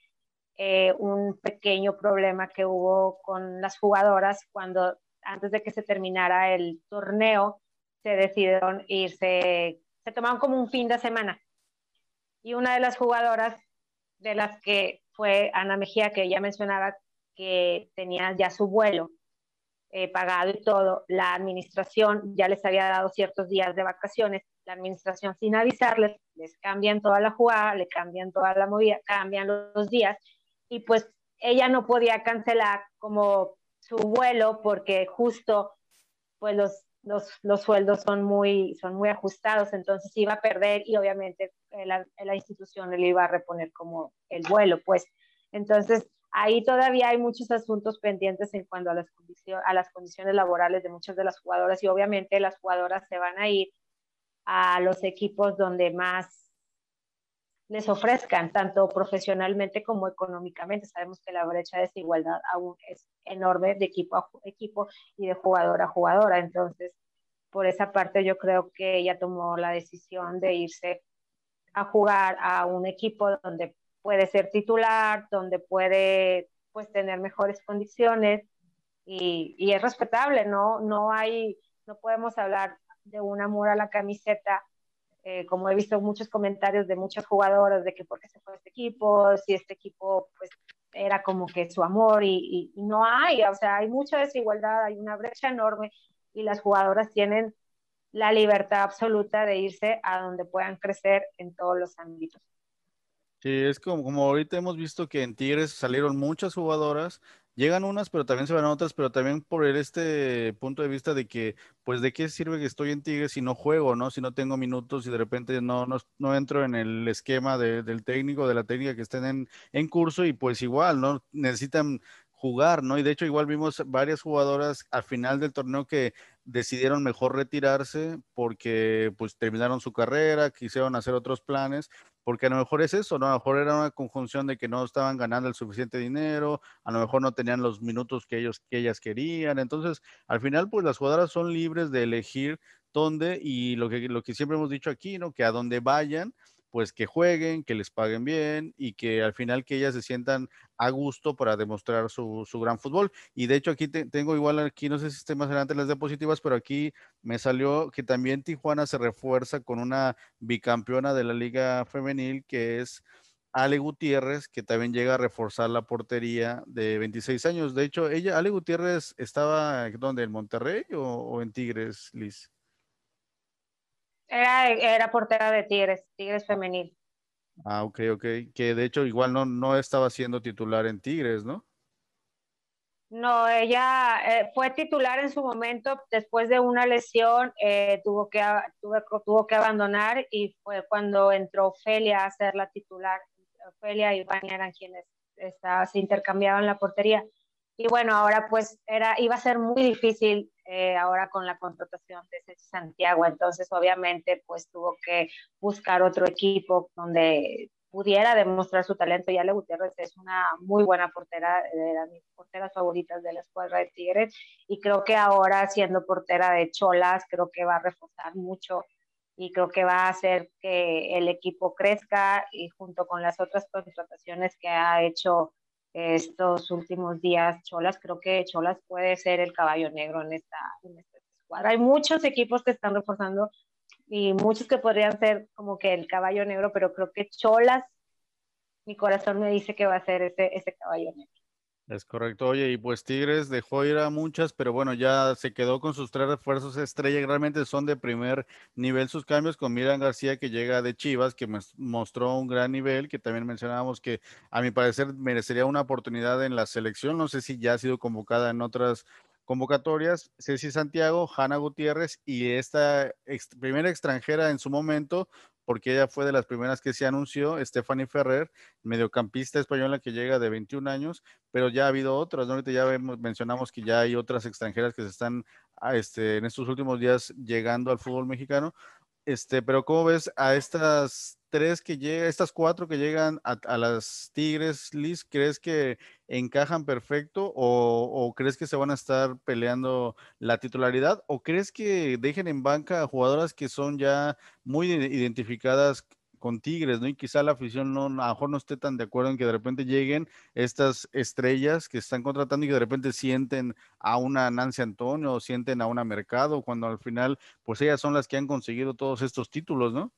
eh, un pequeño problema que hubo con las jugadoras cuando antes de que se terminara el torneo se decidieron irse se tomaron como un fin de semana. Y una de las jugadoras de las que fue Ana Mejía, que ella mencionaba que tenía ya su vuelo eh, pagado y todo, la administración ya les había dado ciertos días de vacaciones, la administración sin avisarles, les cambian toda la jugada, le cambian toda la movida, cambian los días y pues ella no podía cancelar como su vuelo porque justo pues los los, los, sueldos son muy, son muy ajustados, entonces iba a perder y obviamente eh, la, la, institución le iba a reponer como el vuelo, pues. Entonces, ahí todavía hay muchos asuntos pendientes en cuanto a las, a las condiciones laborales de muchas de las jugadoras y obviamente las jugadoras se van a ir a los equipos donde más les ofrezcan, tanto profesionalmente como económicamente. Sabemos que la brecha de desigualdad aún es enorme de equipo a equipo y de jugador a jugadora. Entonces, por esa parte yo creo que ella tomó la decisión de irse a jugar a un equipo donde puede ser titular, donde puede pues tener mejores condiciones y, y es respetable, ¿no? No hay, no podemos hablar de un amor a la camiseta eh, como he visto muchos comentarios de muchas jugadoras de que por qué se fue este equipo, si este equipo pues era como que su amor y, y, y, no hay, o sea, hay mucha desigualdad, hay una brecha enorme y las jugadoras tienen la libertad absoluta de irse a donde puedan crecer en todos los ámbitos. Sí, es como, como ahorita hemos visto que en Tigres salieron muchas jugadoras llegan unas, pero también se van otras, pero también por este punto de vista de que, pues, ¿de qué sirve que estoy en Tigres si no juego, no? Si no tengo minutos y de repente no, no, no entro en el esquema del técnico, de la técnica que estén en, en curso y pues igual, ¿no? Necesitan jugar, ¿no? Y de hecho igual vimos varias jugadoras al final del torneo que decidieron mejor retirarse porque pues terminaron su carrera, quisieron hacer otros planes, porque a lo mejor es eso, ¿no? A lo mejor era una conjunción de que no estaban ganando el suficiente dinero, a lo mejor no tenían los minutos que ellos que ellas querían. Entonces, al final pues las jugadoras son libres de elegir dónde y lo que lo que siempre hemos dicho aquí, ¿no? Que a donde vayan pues que jueguen, que les paguen bien y que al final que ellas se sientan a gusto para demostrar su, gran fútbol. Y de hecho aquí tengo igual aquí, no sé si esté más adelante las diapositivas, pero aquí me salió que también Tijuana se refuerza con una bicampeona de la liga femenil que es Ale Gutiérrez, que también llega a reforzar la portería de 26 años. De hecho, ella, Ale Gutiérrez, estaba, ¿dónde? ¿En Monterrey o, o en Tigres, Liz? Era, era portera de Tigres, Tigres femenil. Ah, ok, ok. Que de hecho igual no, no estaba siendo titular en Tigres, ¿no? No, ella eh, fue titular en su momento, después de una lesión eh, tuvo, que, tuvo, que abandonar y fue cuando entró Ofelia a ser la titular. Ofelia y Vania eran quienes se intercambiaban la portería. Y bueno, ahora pues era, iba a ser muy difícil eh, ahora con la contratación de Santiago, entonces obviamente pues tuvo que buscar otro equipo donde pudiera demostrar su talento. Y Ale Gutiérrez es una muy buena portera, de mis porteras favoritas de la escuadra de Tigres, y creo que ahora siendo portera de Cholas, creo que va a reforzar mucho y creo que va a hacer que el equipo crezca y junto con las otras contrataciones que ha hecho estos últimos días Cholas. Creo que Cholas puede ser el caballo negro en esta, en escuadra. Hay muchos equipos que están reforzando y muchos que podrían ser como que el caballo negro, pero creo que Cholas, mi corazón me dice que va a ser ese, ese caballo negro. Es correcto. Oye, y pues Tigres dejó ir a muchas, pero bueno, ya se quedó con sus tres refuerzos estrella. Realmente son de primer nivel sus cambios con Miran García, que llega de Chivas, que mostró un gran nivel, que también mencionábamos que a mi parecer merecería una oportunidad en la selección. No sé si ya ha sido convocada en otras convocatorias. Ceci Santiago, Hanna Gutiérrez y esta primera extranjera en su momento, porque ella fue de las primeras que se anunció, Stephanie Ferrer, mediocampista española que llega de 21 años, pero ya ha habido otras, ¿no? Ahorita ya mencionamos que ya hay otras extranjeras que se están ah, este, en estos últimos días llegando al fútbol mexicano. Este, pero ¿cómo ves a estas tres que llegan, estas cuatro que llegan a, las Tigres, Liz? ¿Crees que encajan perfecto o, crees que se van a estar peleando la titularidad o crees que dejen en banca a jugadoras que son ya muy identificadas con Tigres, ¿no? Y quizá la afición no, a lo mejor no esté tan de acuerdo en que de repente lleguen estas estrellas que están contratando y que de repente sienten a una Nancy Antonio o sienten a una Mercado, cuando al final, pues ellas son las que han conseguido todos estos títulos, ¿no?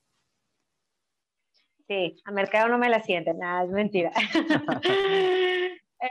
Sí, a Mercado no me la sienten, nada, es mentira. <laughs> <laughs>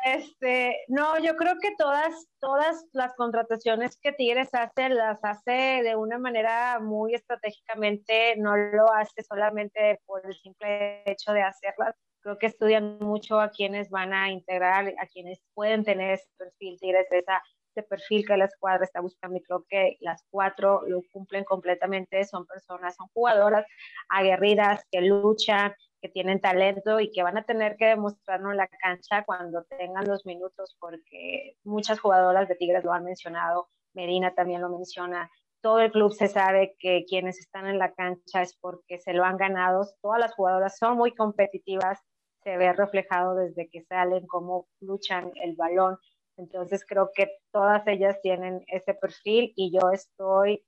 Este, no, yo creo que todas, todas las contrataciones que Tigres hace, las hace de una manera muy estratégicamente, no lo hace solamente por el simple hecho de hacerlas. Creo que estudian mucho a quienes van a integrar, a quienes pueden tener ese perfil. Tigres esa, ese perfil que la escuadra está buscando y creo que las cuatro lo cumplen completamente. Son personas, son jugadoras aguerridas que luchan, que tienen talento y que van a tener que demostrarlo en la cancha cuando tengan los minutos, porque muchas jugadoras de Tigres lo han mencionado, Medina también lo menciona, todo el club se sabe que quienes están en la cancha es porque se lo han ganado, todas las jugadoras son muy competitivas, se ve reflejado desde que salen, cómo luchan el balón, entonces creo que todas ellas tienen ese perfil y yo estoy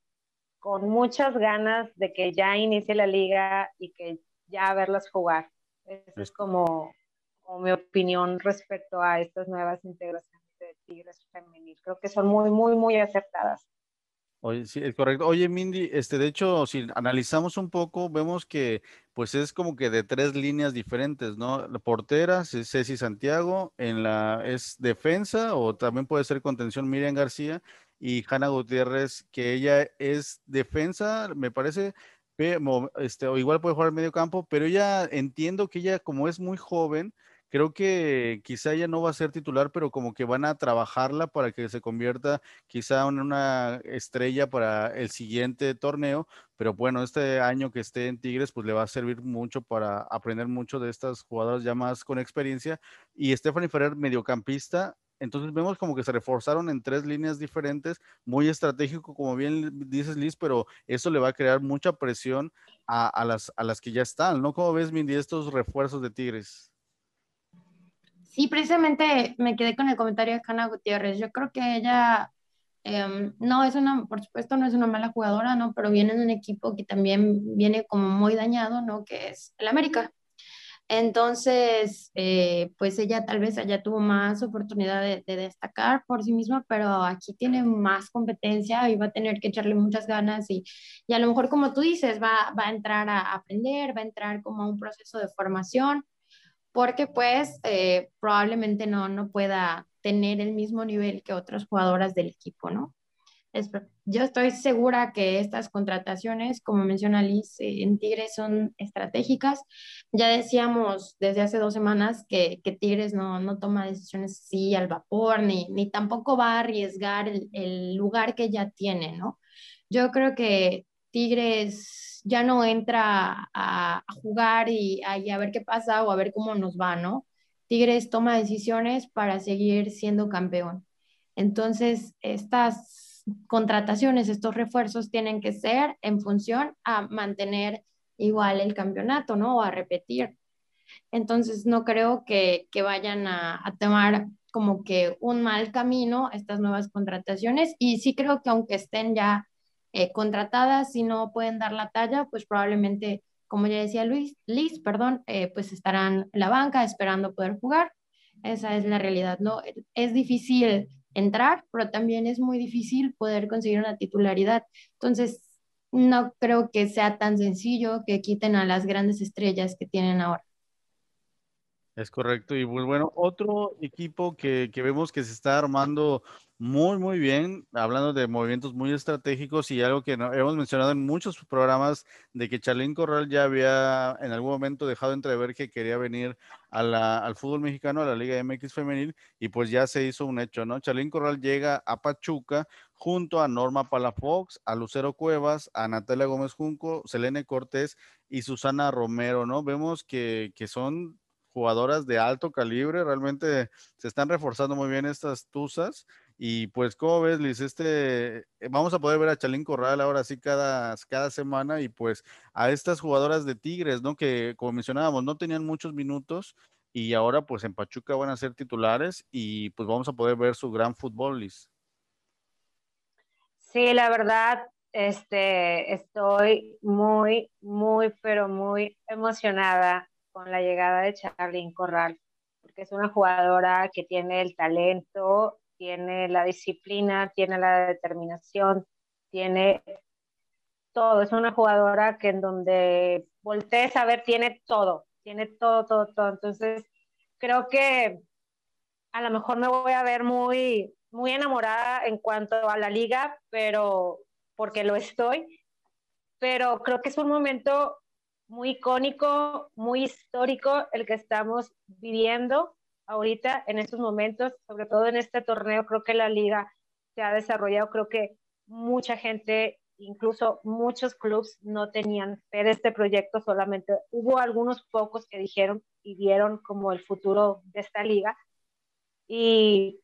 con muchas ganas de que ya inicie la liga y que ya verlas jugar. Esa es como, mi opinión respecto a estas nuevas integraciones de Tigres femenil. Creo que son muy, muy, muy acertadas. Oye, sí, es correcto. Oye, Mindy, este, de hecho, si analizamos un poco, vemos que pues es como que de tres líneas diferentes, ¿no? La portera, Ceci Santiago, en la es defensa o también puede ser contención Miriam García y Hanna Gutiérrez, que ella es defensa, me parece, este, o igual puede jugar medio campo, pero ya entiendo que ella, como es muy joven, creo que quizá ella no va a ser titular, pero como que van a trabajarla para que se convierta quizá en una estrella para el siguiente torneo, pero bueno, este año que esté en Tigres, pues le va a servir mucho para aprender mucho de estas jugadoras ya más con experiencia. Y Stephanie Ferrer, mediocampista, entonces vemos como que se reforzaron en tres líneas diferentes, muy estratégico, como bien dices Liz, pero eso le va a crear mucha presión a, las, a las que ya están, ¿no? ¿Cómo ves, Mindy, estos refuerzos de Tigres? Sí, precisamente me quedé con el comentario de Hanna Gutiérrez. Yo creo que ella em, no es una, por supuesto, no es una mala jugadora, ¿no? Pero viene de un equipo que también viene como muy dañado, ¿no? Que es el América. Entonces, eh, pues ella tal vez allá tuvo más oportunidad de, destacar por sí misma, pero aquí tiene más competencia y va a tener que echarle muchas ganas y, y a lo mejor, como tú dices, va, va a entrar a aprender, va a entrar como a un proceso de formación, porque pues eh, probablemente no, no pueda tener el mismo nivel que otras jugadoras del equipo, ¿no? Yo estoy segura que estas contrataciones, como menciona Liz, eh, en Tigres son estratégicas. Ya decíamos desde hace dos semanas que, que Tigres no, no, toma decisiones así al vapor, ni, ni tampoco va a arriesgar el, el, lugar que ya tiene, ¿no? Yo creo que Tigres ya no entra a, a jugar y, a, y a ver qué pasa o a ver cómo nos va, ¿no? Tigres toma decisiones para seguir siendo campeón. Entonces, estas contrataciones, estos refuerzos tienen que ser en función a mantener igual el campeonato, ¿no? O a repetir. Entonces, no creo que, que vayan a, a, tomar como que un mal camino estas nuevas contrataciones y sí creo que aunque estén ya eh, contratadas, si no pueden dar la talla, pues probablemente, como ya decía Luis, Liz, perdón, eh, pues estarán en la banca esperando poder jugar. Esa es la realidad, ¿no? Es difícil entrar, pero también es muy difícil poder conseguir una titularidad. Entonces, no creo que sea tan sencillo que quiten a las grandes estrellas que tienen ahora. Es correcto. Y pues bueno, otro equipo que, que, vemos que se está armando muy, muy bien, hablando de movimientos muy estratégicos y algo que hemos mencionado en muchos programas, de que Charlín Corral ya había en algún momento dejado entrever que quería venir al fútbol mexicano, a la Liga MX femenil, y pues ya se hizo un hecho, ¿no? Charlín Corral llega a Pachuca junto a Norma Palafox, a Lucero Cuevas, a Natalia Gómez Junco, Selene Cortés y Susana Romero, ¿no? Vemos que, que son jugadoras de alto calibre, realmente se están reforzando muy bien estas tuzas. Y pues, ¿cómo ves, Liz? Este, eh, vamos a poder ver a Chalín Corral ahora sí cada, cada semana y pues a estas jugadoras de Tigres, ¿no? Que como mencionábamos, no tenían muchos minutos y ahora pues en Pachuca van a ser titulares y pues vamos a poder ver su gran fútbol, Liz. Sí, la verdad, este, estoy muy, muy, pero muy emocionada con la llegada de Charlene Corral, porque es una jugadora que tiene el talento, tiene la disciplina, tiene la determinación, tiene todo. Es una jugadora que en donde voltees a ver tiene todo, tiene todo, todo, todo. Entonces, creo que a lo mejor me voy a ver muy, muy enamorada en cuanto a la liga, pero porque lo estoy, pero creo que es un momento muy icónico, muy histórico el que estamos viviendo ahorita en estos momentos, sobre todo en este torneo, creo que la liga se ha desarrollado, creo que mucha gente, incluso muchos clubes no tenían fe de este proyecto, solamente hubo algunos pocos que dijeron y vieron como el futuro de esta liga. Y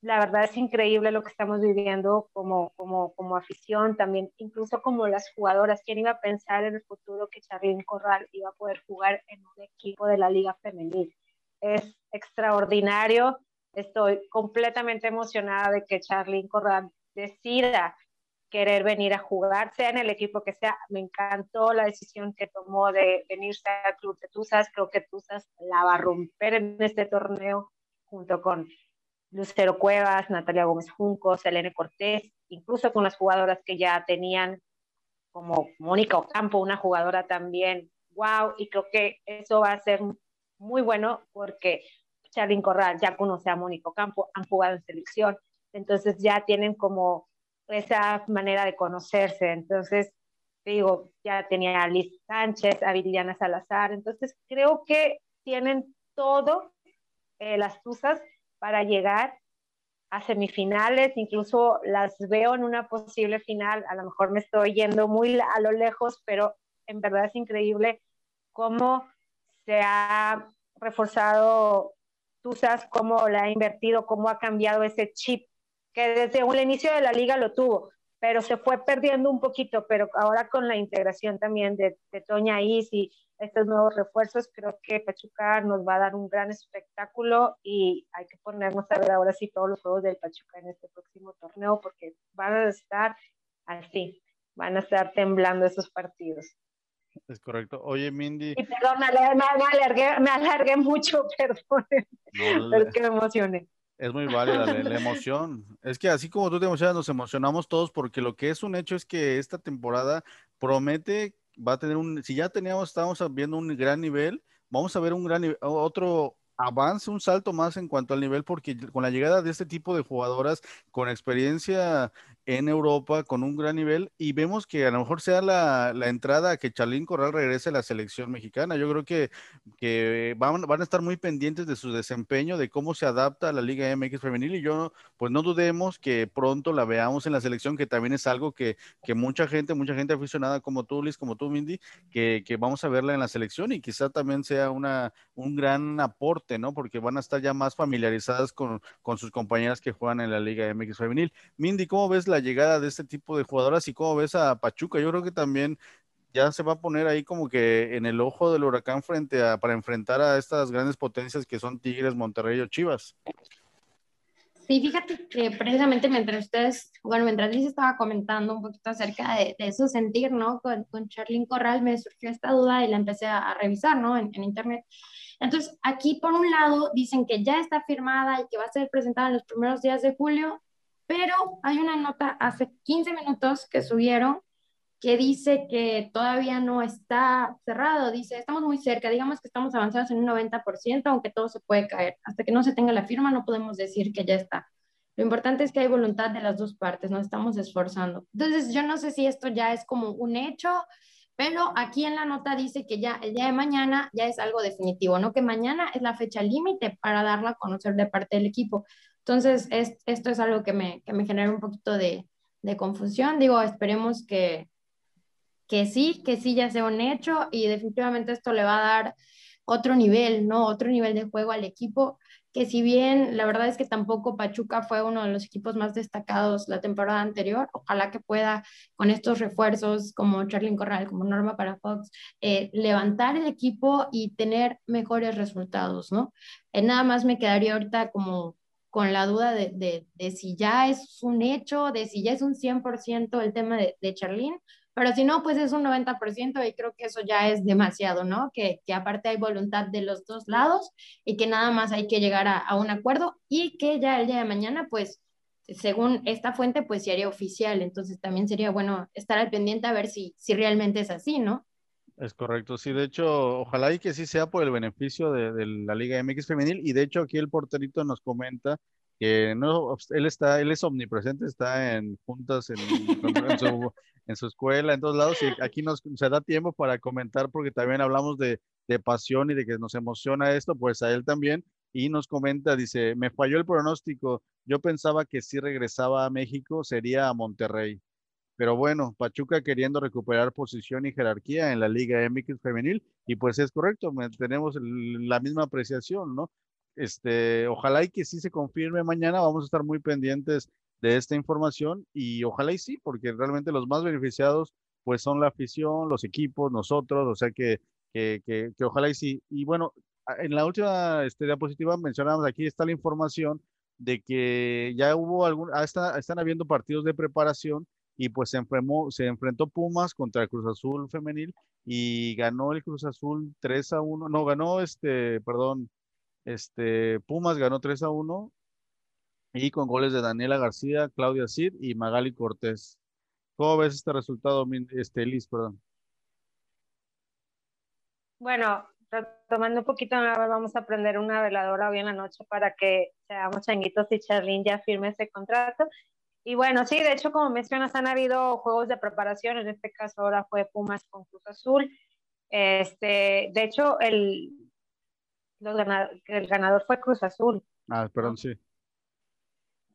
la verdad es increíble lo que estamos viviendo como, como, como afición, también incluso como las jugadoras. ¿Quién iba a pensar en el futuro que Charlene Corral iba a poder jugar en un equipo de la Liga Femenil? Es extraordinario. Estoy completamente emocionada de que Charlene Corral decida querer venir a jugar, sea en el equipo que sea. Me encantó la decisión que tomó de venirse al Club de Tuzas. Creo que Tuzas la va a romper en este torneo junto con Lucero Cuevas, Natalia Gómez Junco, Selene Cortés, incluso con las jugadoras que ya tenían, como Mónica Ocampo, una jugadora también, wow, y creo que eso va a ser muy bueno porque Charlyn Corral ya conoce a Mónica Ocampo, han jugado en selección, entonces ya tienen como esa manera de conocerse, entonces digo, ya tenía a Liz Sánchez, a Viridiana Salazar, entonces creo que tienen todo eh, las Tuzas para llegar a semifinales, incluso las veo en una posible final, a lo mejor me estoy yendo muy a lo lejos, pero en verdad es increíble cómo se ha reforzado Tuzas, cómo le ha invertido, cómo ha cambiado ese chip que desde el inicio de la liga lo tuvo, pero se fue perdiendo un poquito, pero ahora con la integración también de, de Toña Is y estos nuevos refuerzos, creo que Pachuca nos va a dar un gran espectáculo y hay que ponernos a ver ahora sí todos los juegos del Pachuca en este próximo torneo porque van a estar así, van a estar temblando esos partidos. Es correcto. Oye, Mindy. Y perdón, me, alargué, me alargué, mucho, <laughs> perdón. pero es que me emocioné. Es muy válida la, emoción. Es que así como tú te emocionas, nos emocionamos todos porque lo que es un hecho es que esta temporada promete va a tener un, si ya teníamos, estábamos viendo un gran nivel, vamos a ver un gran otro avance, un salto más en cuanto al nivel, porque con la llegada de este tipo de jugadoras con experiencia en Europa con un gran nivel y vemos que a lo mejor sea la, entrada a que Charlín Corral regrese a la selección mexicana. Yo creo que, que van, van, a estar muy pendientes de su desempeño, de cómo se adapta a la Liga MX femenil y yo pues no dudemos que pronto la veamos en la selección, que también es algo que, que mucha gente, mucha gente aficionada como tú, Liz, como tú, Mindy, que, que vamos a verla en la selección y quizá también sea una, un gran aporte, ¿no? Porque van a estar ya más familiarizadas con, con sus compañeras que juegan en la Liga MX femenil. Mindy, ¿cómo ves la llegada de este tipo de jugadoras y cómo ves a Pachuca. Yo creo que también ya se va a poner ahí como que en el ojo del huracán frente a para enfrentar a estas grandes potencias que son Tigres, Monterrey o Chivas. Sí, fíjate que precisamente mientras ustedes, bueno, mientras Liz estaba comentando un poquito acerca de, de eso sentir, ¿no? Con, con Charlene Corral me surgió esta duda y la empecé a, revisar, ¿no? En, en, internet. Entonces, aquí por un lado dicen que ya está firmada y que va a ser presentada en los primeros días de julio pero hay una nota hace 15 minutos que subieron que dice que todavía no está cerrado. Dice, estamos muy cerca, digamos que estamos avanzados en un 90%, aunque todo se puede caer. Hasta que no se tenga la firma no podemos decir que ya está. Lo importante es que hay voluntad de las dos partes, nos estamos esforzando. Entonces, yo no sé si esto ya es como un hecho, pero aquí en la nota dice que ya el día de mañana ya es algo definitivo, ¿no? Que mañana es la fecha límite para darla a conocer de parte del equipo. Entonces, esto es algo que me, que me genera un poquito de, de, confusión. Digo, esperemos que, que sí, que sí ya sea un hecho y definitivamente esto le va a dar otro nivel, ¿no? Otro nivel de juego al equipo, que si bien la verdad es que tampoco Pachuca fue uno de los equipos más destacados la temporada anterior, ojalá que pueda con estos refuerzos como Charlyn Corral, como Norma para Fox, eh, levantar el equipo y tener mejores resultados, ¿no? Eh, nada más me quedaría ahorita como con la duda de, de, si ya es un hecho, de si ya es un 100% el tema de, de Charlene, pero si no, pues es un 90% y creo que eso ya es demasiado, ¿no? Que, que, aparte hay voluntad de los dos lados y que nada más hay que llegar a, a, un acuerdo y que ya el día de mañana, pues, según esta fuente, pues se haría oficial. Entonces también sería bueno estar al pendiente a ver si, si realmente es así, ¿no? Es correcto, sí, de hecho, ojalá y que sí sea por el beneficio de, la Liga MX femenil y de hecho aquí el porterito nos comenta que no, él está, él es omnipresente, está en juntas en, su, escuela, en todos lados y aquí nos se da tiempo para comentar porque también hablamos de, de pasión y de que nos emociona esto, pues a él también y nos comenta, dice, me falló el pronóstico, yo pensaba que si regresaba a México sería a Monterrey. Pero bueno, Pachuca queriendo recuperar posición y jerarquía en la Liga MX femenil, y pues es correcto, tenemos la misma apreciación, ¿no? Este, ojalá y que sí se confirme mañana, vamos a estar muy pendientes de esta información y ojalá y sí, porque realmente los más beneficiados pues son la afición, los equipos, nosotros, o sea que, que, que, ojalá y sí. Y bueno, en la última este, diapositiva mencionamos aquí está la información de que ya hubo algún, ah, están habiendo partidos de preparación y pues se, enfrentó, se enfrentó Pumas contra el Cruz Azul femenil y ganó el Cruz Azul 3 a 1, no, ganó este, perdón, este, Pumas ganó 3 a 1 y con goles de Daniela García, Claudia Cid y Magali Cortés. ¿Cómo ves este resultado, este, Liz, perdón? Bueno, tomando un poquito, vamos a prender una veladora hoy en la noche para que seamos changuitos y Charlene ya firme ese contrato y bueno, sí, de hecho, como mencionas, han habido juegos de preparación, en este caso ahora fue Pumas con Cruz Azul. Este, de hecho, el, los el ganador fue Cruz Azul. Ah, perdón, sí.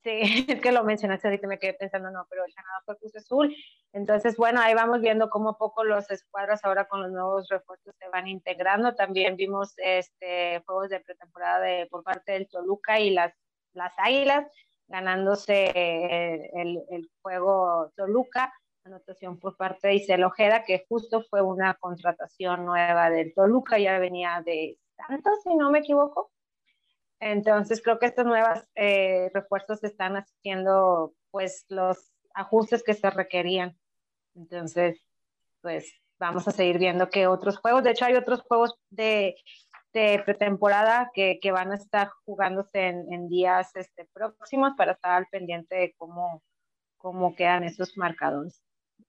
Sí, <laughs> es que lo mencionaste ahorita me quedé pensando, no, pero el ganador fue Cruz Azul. Entonces, bueno, ahí vamos viendo cómo a poco los escuadras ahora con los nuevos refuerzos se van integrando. También vimos este juegos de pretemporada de, por parte del Toluca y las, las Águilas ganándose el, el, juego Toluca, anotación por parte de Isel Ojeda, que justo fue una contratación nueva del Toluca, ya venía de Santos, si no me equivoco. Entonces creo que estos nuevos eh, refuerzos están haciendo pues los ajustes que se requerían. Entonces, pues vamos a seguir viendo que otros juegos, de hecho hay otros juegos de de pretemporada que, que, van a estar jugándose en, días este, próximos para estar al pendiente de cómo, cómo quedan esos marcadores.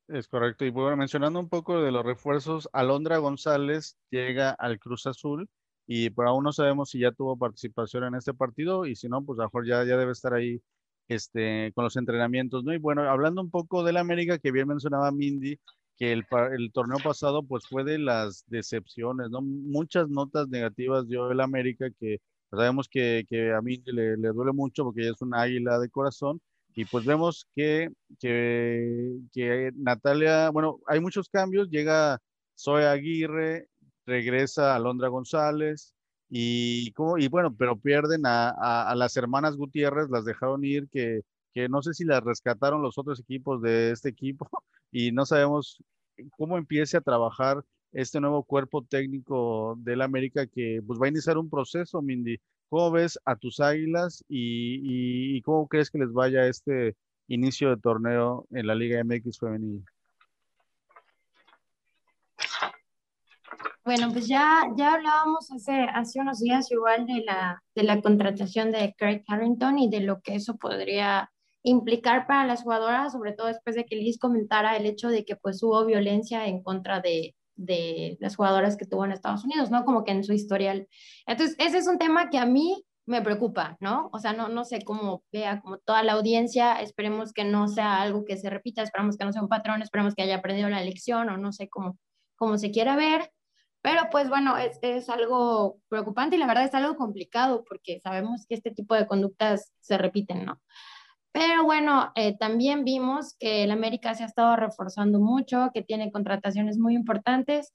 Es correcto. Y bueno, mencionando un poco de los refuerzos, Alondra González llega al Cruz Azul y por aún no sabemos si ya tuvo participación en este partido y si no, pues a lo mejor ya, ya debe estar ahí este, con los entrenamientos, ¿no? Y bueno, hablando un poco del América, que bien mencionaba Mindy, que el, el, torneo pasado pues fue de las decepciones, ¿no? Muchas notas negativas dio el América que sabemos que, que a mí le, le, duele mucho porque ella es una águila de corazón y pues vemos que, que, que Natalia, bueno, hay muchos cambios, llega Zoe Aguirre, regresa Alondra González y, como, y bueno, pero pierden a, a, a las hermanas Gutiérrez, las dejaron ir que que no sé si las rescataron los otros equipos de este equipo y no sabemos cómo empiece a trabajar este nuevo cuerpo técnico del América que pues va a iniciar un proceso, Mindy. ¿Cómo ves a tus águilas y, y, cómo crees que les vaya este inicio de torneo en la Liga MX femenil? Bueno, pues ya, ya hablábamos hace, hace unos días igual de la, de la contratación de Craig Harrington y de lo que eso podría implicar para las jugadoras, sobre todo después de que Liz comentara el hecho de que pues hubo violencia en contra de, de las jugadoras que tuvo en Estados Unidos, ¿no? Como que en su historial. Entonces, ese es un tema que a mí me preocupa, ¿no? O sea, no, no sé cómo vea como toda la audiencia, esperemos que no sea algo que se repita, esperamos que no sea un patrón, esperemos que haya aprendido la lección o no sé cómo, cómo se quiera ver, pero pues bueno, es, es algo preocupante y la verdad es algo complicado porque sabemos que este tipo de conductas se repiten, ¿no? Pero bueno, eh, también vimos que el América se ha estado reforzando mucho, que tiene contrataciones muy importantes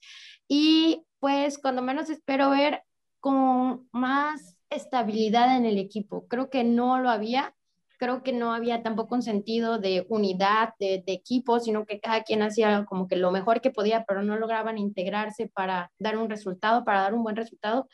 y pues cuando menos espero ver con más estabilidad en el equipo. Creo que no lo había, creo que no había tampoco un sentido de unidad de, de, equipo, sino que cada quien hacía como que lo mejor que podía, pero no lograban integrarse para dar un resultado, para dar un buen resultado.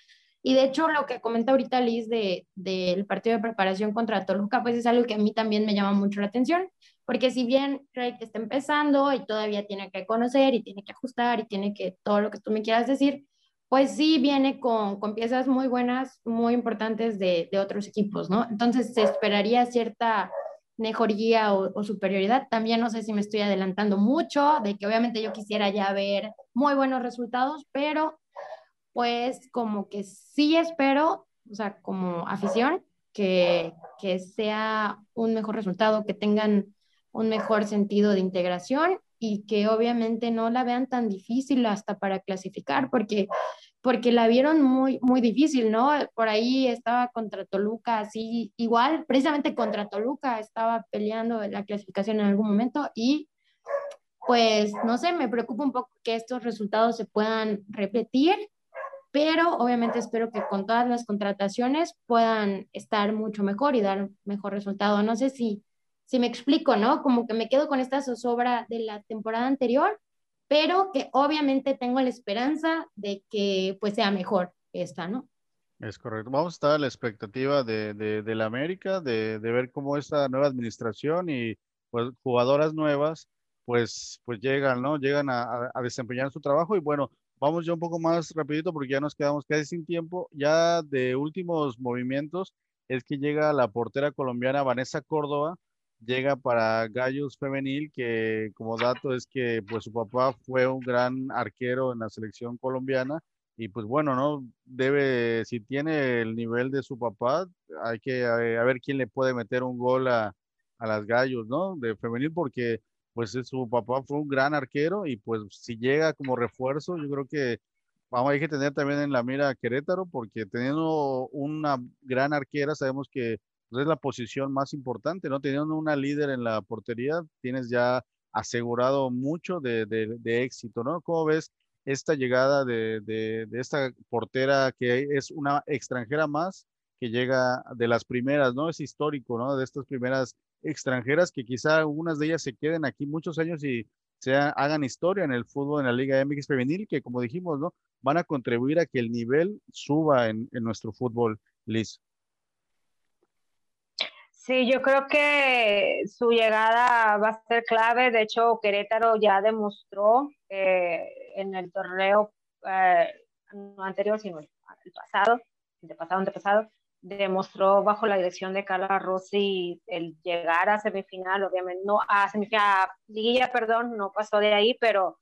Y de hecho, lo que comenta ahorita Liz del de, partido de preparación contra Toluca, pues es algo que a mí también me llama mucho la atención, porque si bien Craig está empezando y todavía tiene que conocer y tiene que ajustar y tiene que todo lo que tú me quieras decir, pues sí viene con, con piezas muy buenas, muy importantes de, de, otros equipos, ¿no? Entonces se esperaría cierta mejoría o, o, superioridad. También no sé si me estoy adelantando mucho, de que obviamente yo quisiera ya ver muy buenos resultados, pero pues como que sí espero, o sea, como afición, que, que sea un mejor resultado, que tengan un mejor sentido de integración y que obviamente no la vean tan difícil hasta para clasificar, porque, porque la vieron muy, muy difícil, ¿no? Por ahí estaba contra Toluca, así, igual, precisamente contra Toluca estaba peleando la clasificación en algún momento y pues, no sé, me preocupa un poco que estos resultados se puedan repetir pero obviamente espero que con todas las contrataciones puedan estar mucho mejor y dar mejor resultado. No sé si, si me explico, ¿no? Como que me quedo con esta zozobra de la temporada anterior, pero que obviamente tengo la esperanza de que pues sea mejor esta, ¿no? Es correcto. Vamos a estar a la expectativa de, de, la América, de, de, ver cómo esta nueva administración y pues, jugadoras nuevas pues, pues llegan, ¿no? Llegan a desempeñar su trabajo y bueno, vamos ya un poco más rapidito porque ya nos quedamos casi sin tiempo. Ya de últimos movimientos es que llega la portera colombiana Vanessa Córdoba, llega para Gallos Femenil, que como dato es que pues su papá fue un gran arquero en la selección colombiana y pues bueno, ¿no? Debe, si tiene el nivel de su papá, hay que a, a ver quién le puede meter un gol a, a las Gallos, ¿no? De femenil porque pues su papá fue un gran arquero y pues si llega como refuerzo, yo creo que vamos, hay que tener también en la mira a Querétaro, porque teniendo una gran arquera, sabemos que pues, es la posición más importante, ¿no? Teniendo una líder en la portería, tienes ya asegurado mucho de, de, éxito, ¿no? ¿Cómo ves esta llegada de, de, esta portera que es una extranjera más que llega de las primeras, ¿no? Es histórico, ¿no? De estas primeras extranjeras que quizá algunas de ellas se queden aquí muchos años y se hagan historia en el fútbol, en la Liga MX femenil, que como dijimos, ¿no? Van a contribuir a que el nivel suba en, nuestro fútbol, Liz. Sí, yo creo que su llegada va a ser clave. De hecho, Querétaro ya demostró eh, en el torneo eh, no anterior, sino el, pasado, el pasado, antepasado, demostró bajo la dirección de Carla Rossi el llegar a semifinal, obviamente, no a semifinal, liguilla, perdón, no pasó de ahí, pero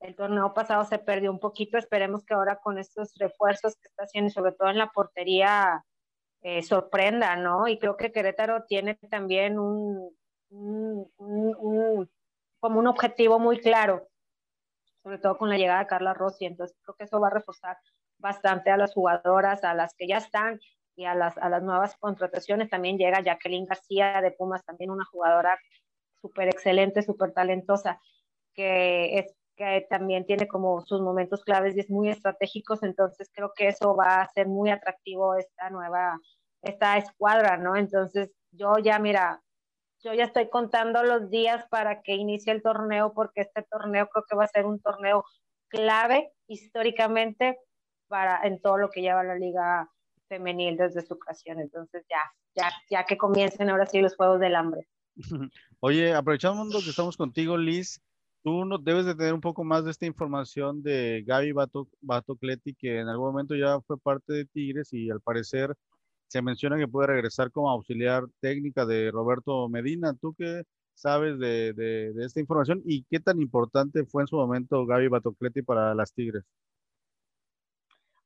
el torneo pasado se perdió un poquito. Esperemos que ahora con estos refuerzos que está haciendo, sobre todo en la portería, eh, sorprenda, ¿no? Y creo que Querétaro tiene también un, como un objetivo muy claro, sobre todo con la llegada de Carla Rossi, entonces creo que eso va a reforzar bastante a las jugadoras, a las que ya están y a las, a las nuevas contrataciones. También llega Jacqueline García de Pumas, también una jugadora súper excelente, súper talentosa, que es que también tiene como sus momentos claves y es muy estratégicos, entonces creo que eso va a ser muy atractivo esta nueva, esta escuadra, ¿no? Entonces yo ya, mira, yo ya estoy contando los días para que inicie el torneo, porque este torneo creo que va a ser un torneo clave históricamente para en todo lo que lleva la liga femenil desde su ocasión. Entonces ya, ya, ya que comiencen ahora sí los Juegos del Hambre. <laughs> Oye, aprovechando que estamos contigo, Liz, tú no, debes de tener un poco más de esta información de Gaby Bato, Batocleti, que en algún momento ya fue parte de Tigres y al parecer se menciona que puede regresar como auxiliar técnica de Roberto Medina. ¿Tú qué sabes de, de, esta información y qué tan importante fue en su momento Gaby Batocleti para las Tigres?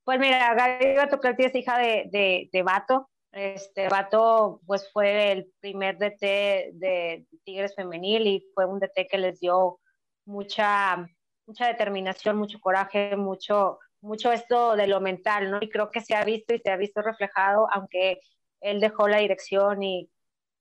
Pues mira, Gaby Batocleti es hija de, de, de Bato. Este Bato pues fue el primer DT de Tigres femenil y fue un DT que les dio mucha, mucha determinación, mucho coraje, mucho, mucho esto de lo mental, ¿no? Y creo que se ha visto y se ha visto reflejado, aunque él dejó la dirección y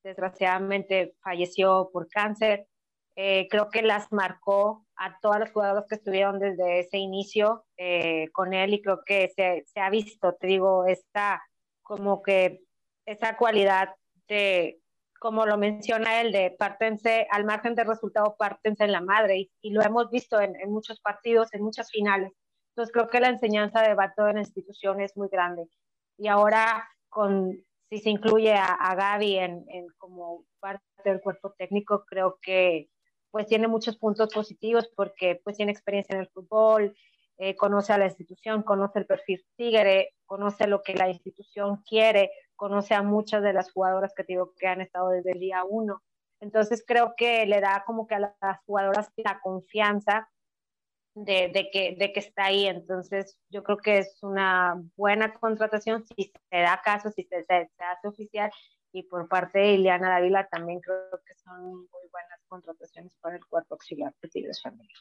desgraciadamente falleció por cáncer. Eh, creo que las marcó a todas las jugadoras que estuvieron desde ese inicio eh, con él y creo que se, se, ha visto, te digo, esta como que esa cualidad de como lo menciona él, de pártense, al margen del resultado, pártense en la madre, y, lo hemos visto en, muchos partidos, en muchas finales. Entonces creo que la enseñanza de Bato en la institución es muy grande. Y ahora, con, si se incluye a, Gaby en, como parte del cuerpo técnico, creo que pues tiene muchos puntos positivos porque pues tiene experiencia en el fútbol, eh, conoce a la institución, conoce el perfil Tigre, conoce lo que la institución quiere, conoce a muchas de las jugadoras que digo que han estado desde el día uno. Entonces creo que le da como que a las jugadoras la confianza de, de, que, de que está ahí. Entonces yo creo que es una buena contratación si se da caso, si se, se, hace oficial. Y por parte de Ileana Dávila también creo que son muy buenas contrataciones para el cuerpo auxiliar de Tigres Familia.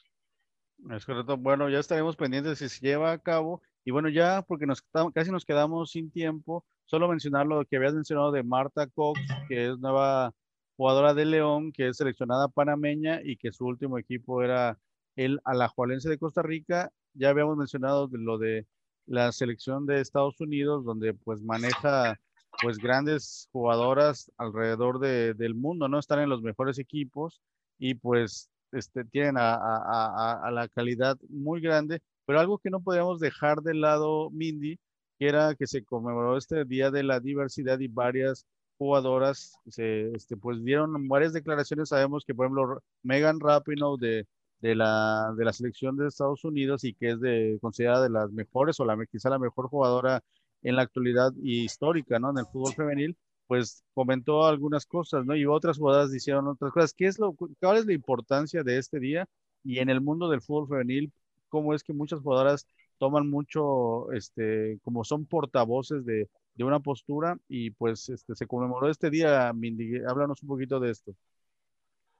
Es correcto. Bueno, ya estaremos pendientes si se lleva a cabo. Y bueno, ya porque nos, casi nos quedamos sin tiempo, solo mencionar lo que habías mencionado de Marta Cox, que es nueva jugadora de León, que es seleccionada panameña y que su último equipo era el Alajualense de Costa Rica. Ya habíamos mencionado lo de la selección de Estados Unidos, donde pues maneja pues grandes jugadoras alrededor de, del mundo, ¿no? Están en los mejores equipos y pues este, tienen a, a, a, la calidad muy grande, pero algo que no podemos dejar de lado, Mindy, que era que se conmemoró este Día de la Diversidad y varias jugadoras se, este, pues dieron varias declaraciones. Sabemos que, por ejemplo, Megan Rapinoe de, de, la, de la selección de Estados Unidos y que es de, considerada de las mejores o la, quizá la mejor jugadora en la actualidad y histórica, ¿no? En el fútbol femenil, pues comentó algunas cosas, ¿no? Y otras jugadoras hicieron otras cosas. ¿Qué es lo, ¿Cuál es la importancia de este día? Y en el mundo del fútbol femenil, ¿cómo es que muchas jugadoras toman mucho, este, como son portavoces de, de una postura y pues este, se conmemoró este día, Mindy, háblanos un poquito de esto.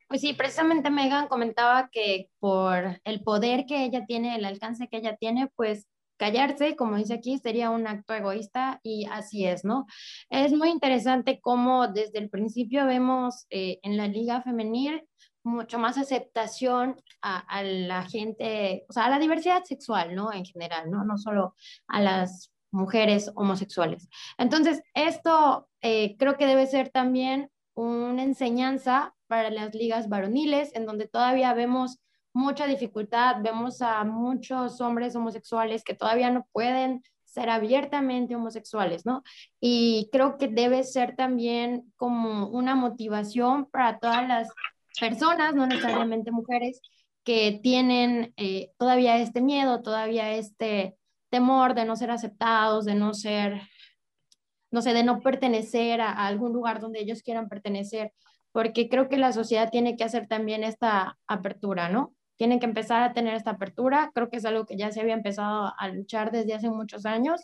Pues sí, precisamente Megan comentaba que por el poder que ella tiene, el alcance que ella tiene, pues callarse, como dice aquí, sería un acto egoísta y así es, ¿no? Es muy interesante cómo desde el principio vemos eh, en la liga femenil mucho más aceptación a, la gente, o sea, a la diversidad sexual, ¿no? En general, ¿no? No solo a las mujeres homosexuales. Entonces, esto eh, creo que debe ser también una enseñanza para las ligas varoniles, en donde todavía vemos mucha dificultad, vemos a muchos hombres homosexuales que todavía no pueden ser abiertamente homosexuales, ¿no? Y creo que debe ser también como una motivación para todas las personas, no necesariamente mujeres, que tienen eh, todavía este miedo, todavía este temor de no ser aceptados, de no ser, no sé, de no pertenecer a, a algún lugar donde ellos quieran pertenecer, porque creo que la sociedad tiene que hacer también esta apertura, ¿no? Tienen que empezar a tener esta apertura. Creo que es algo que ya se había empezado a luchar desde hace muchos años.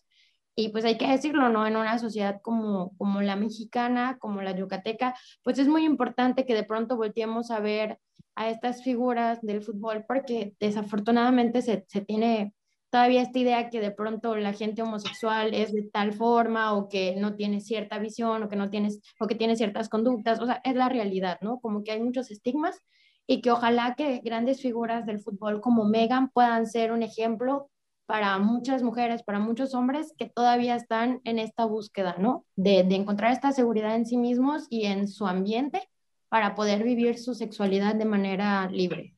Y pues hay que decirlo, ¿no? En una sociedad como, como la mexicana, como la yucateca, pues es muy importante que de pronto volteemos a ver a estas figuras del fútbol porque desafortunadamente se, se tiene todavía esta idea que de pronto la gente homosexual es de tal forma o que no tiene cierta visión o que no tienes o que tiene ciertas conductas, o sea, es la realidad, ¿no? Como que hay muchos estigmas y que ojalá que grandes figuras del fútbol como Megan puedan ser un ejemplo para muchas mujeres, para muchos hombres que todavía están en esta búsqueda, ¿no? De, de, encontrar esta seguridad en sí mismos y en su ambiente para poder vivir su sexualidad de manera libre.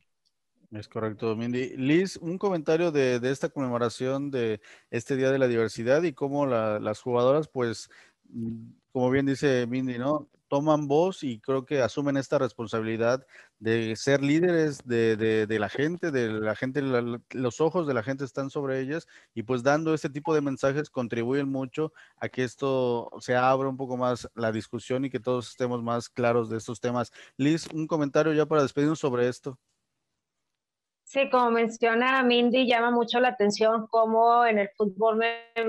Es correcto, Mindy. Liz, un comentario de, de esta conmemoración de este Día de la Diversidad y cómo la, las jugadoras, pues, mm, como bien dice Mindy, ¿no? Toman voz y creo que asumen esta responsabilidad de ser líderes de, de, la gente, de la gente, los ojos de la gente están sobre ellas y pues dando este tipo de mensajes contribuyen mucho a que esto se abra un poco más la discusión y que todos estemos más claros de estos temas. Liz, un comentario ya para despedirnos sobre esto. Sí, como menciona Mindy, llama mucho la atención cómo en el fútbol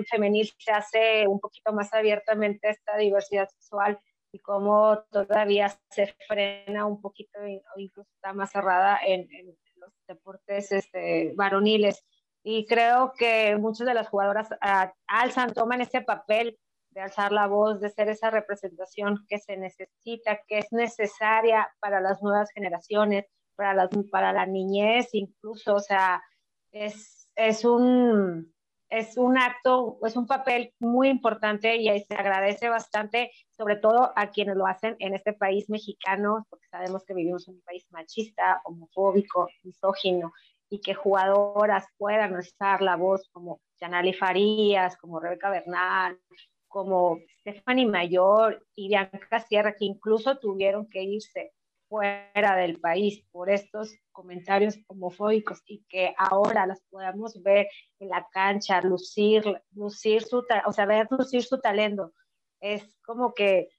femenil se hace un poquito más abiertamente esta diversidad sexual y cómo todavía se frena un poquito o incluso está más cerrada en, los deportes este, varoniles. Y creo que muchas de las jugadoras ah, alzan, toman ese papel de alzar la voz, de ser esa representación que se necesita, que es necesaria para las nuevas generaciones, para, las, para la niñez incluso, o sea, es, es un, es un acto, es un papel muy importante y se agradece bastante, sobre todo a quienes lo hacen en este país mexicano, porque sabemos que vivimos en un país machista, homofóbico, misógino, y que jugadoras puedan estar la voz como Yanali Farías, como Rebeca Bernal, como Stephanie Mayor y Bianca Sierra, que incluso tuvieron que irse fuera del país por estos comentarios homofóbicos y que ahora las podamos ver en la cancha, lucir, lucir su, o sea, ver lucir su talento. Es como que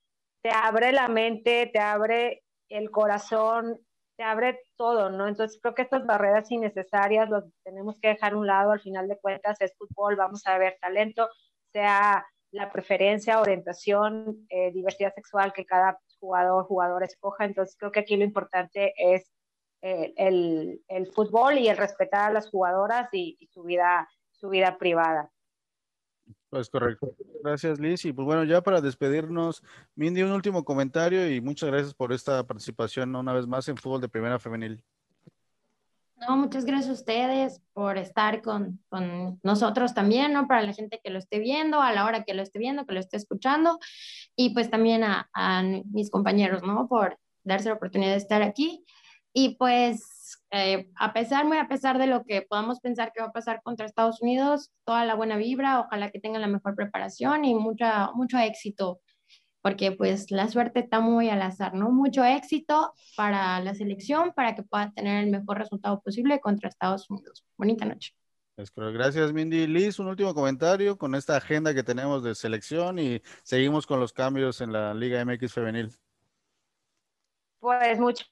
te abre la mente, te abre el corazón, te abre todo, ¿no? Entonces creo que estas barreras innecesarias las tenemos que dejar a un lado, al final de cuentas es fútbol, vamos a ver talento, sea la preferencia, orientación, eh, diversidad sexual que cada jugador, jugador escoja. Entonces creo que aquí lo importante es eh, el, el, fútbol y el respetar a las jugadoras y, su, vida, su vida privada. Pues correcto. Gracias, Liz. Y pues bueno, ya para despedirnos, Mindy, un último comentario y muchas gracias por esta participación una vez más en Fútbol de Primera Femenil. No, muchas gracias a ustedes por estar con, con, nosotros también, ¿no? Para la gente que lo esté viendo, a la hora que lo esté viendo, que lo esté escuchando, y pues también a, mis compañeros, ¿no? Por darse la oportunidad de estar aquí. Y pues, eh, a pesar, muy a pesar de lo que podamos pensar que va a pasar contra Estados Unidos, toda la buena vibra, ojalá que tengan la mejor preparación y mucha, mucho éxito porque pues la suerte está muy al azar, ¿no? Mucho éxito para la selección para que pueda tener el mejor resultado posible contra Estados Unidos. Bonita noche. Gracias, Mindy. Liz, un último comentario con esta agenda que tenemos de selección y seguimos con los cambios en la Liga MX femenil. Pues mucho,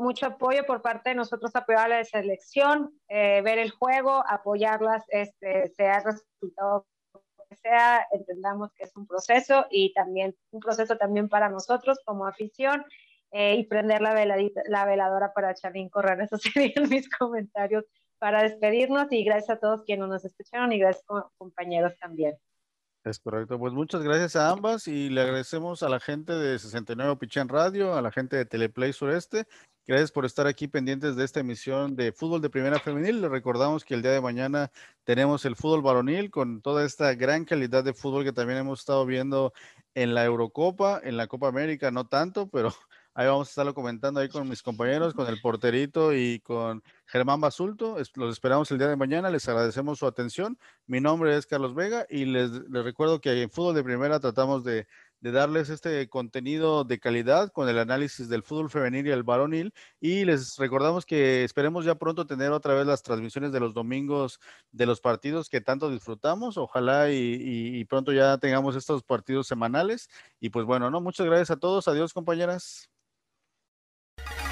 mucho apoyo por parte de nosotros apoyar a la selección, eh, ver el juego, apoyarlas, este, sea el resultado sea, entendamos que es un proceso y también un proceso también para nosotros como afición eh, y prender la, veladita, la veladora para Chavín Correr. <laughs> Esos serían mis comentarios para despedirnos y gracias a todos quienes nos escucharon y gracias compañeros también. Es correcto, pues muchas gracias a ambas y le agradecemos a la gente de 69 Pichán Radio, a la gente de Teleplay Sureste. Gracias por estar aquí pendientes de esta emisión de Fútbol de Primera Femenil. Les recordamos que el día de mañana tenemos el fútbol varonil con toda esta gran calidad de fútbol que también hemos estado viendo en la Eurocopa, en la Copa América, no tanto, pero Ahí vamos a estarlo comentando ahí con mis compañeros, con el porterito y con Germán Basulto. Los esperamos el día de mañana. Les agradecemos su atención. Mi nombre es Carlos Vega y les, recuerdo que en Fútbol de Primera tratamos de, darles este contenido de calidad con el análisis del fútbol femenil y el varonil. Y les recordamos que esperemos ya pronto tener otra vez las transmisiones de los domingos de los partidos que tanto disfrutamos. Ojalá y, y pronto ya tengamos estos partidos semanales. Y pues bueno, ¿no? Muchas gracias a todos. Adiós, compañeras. you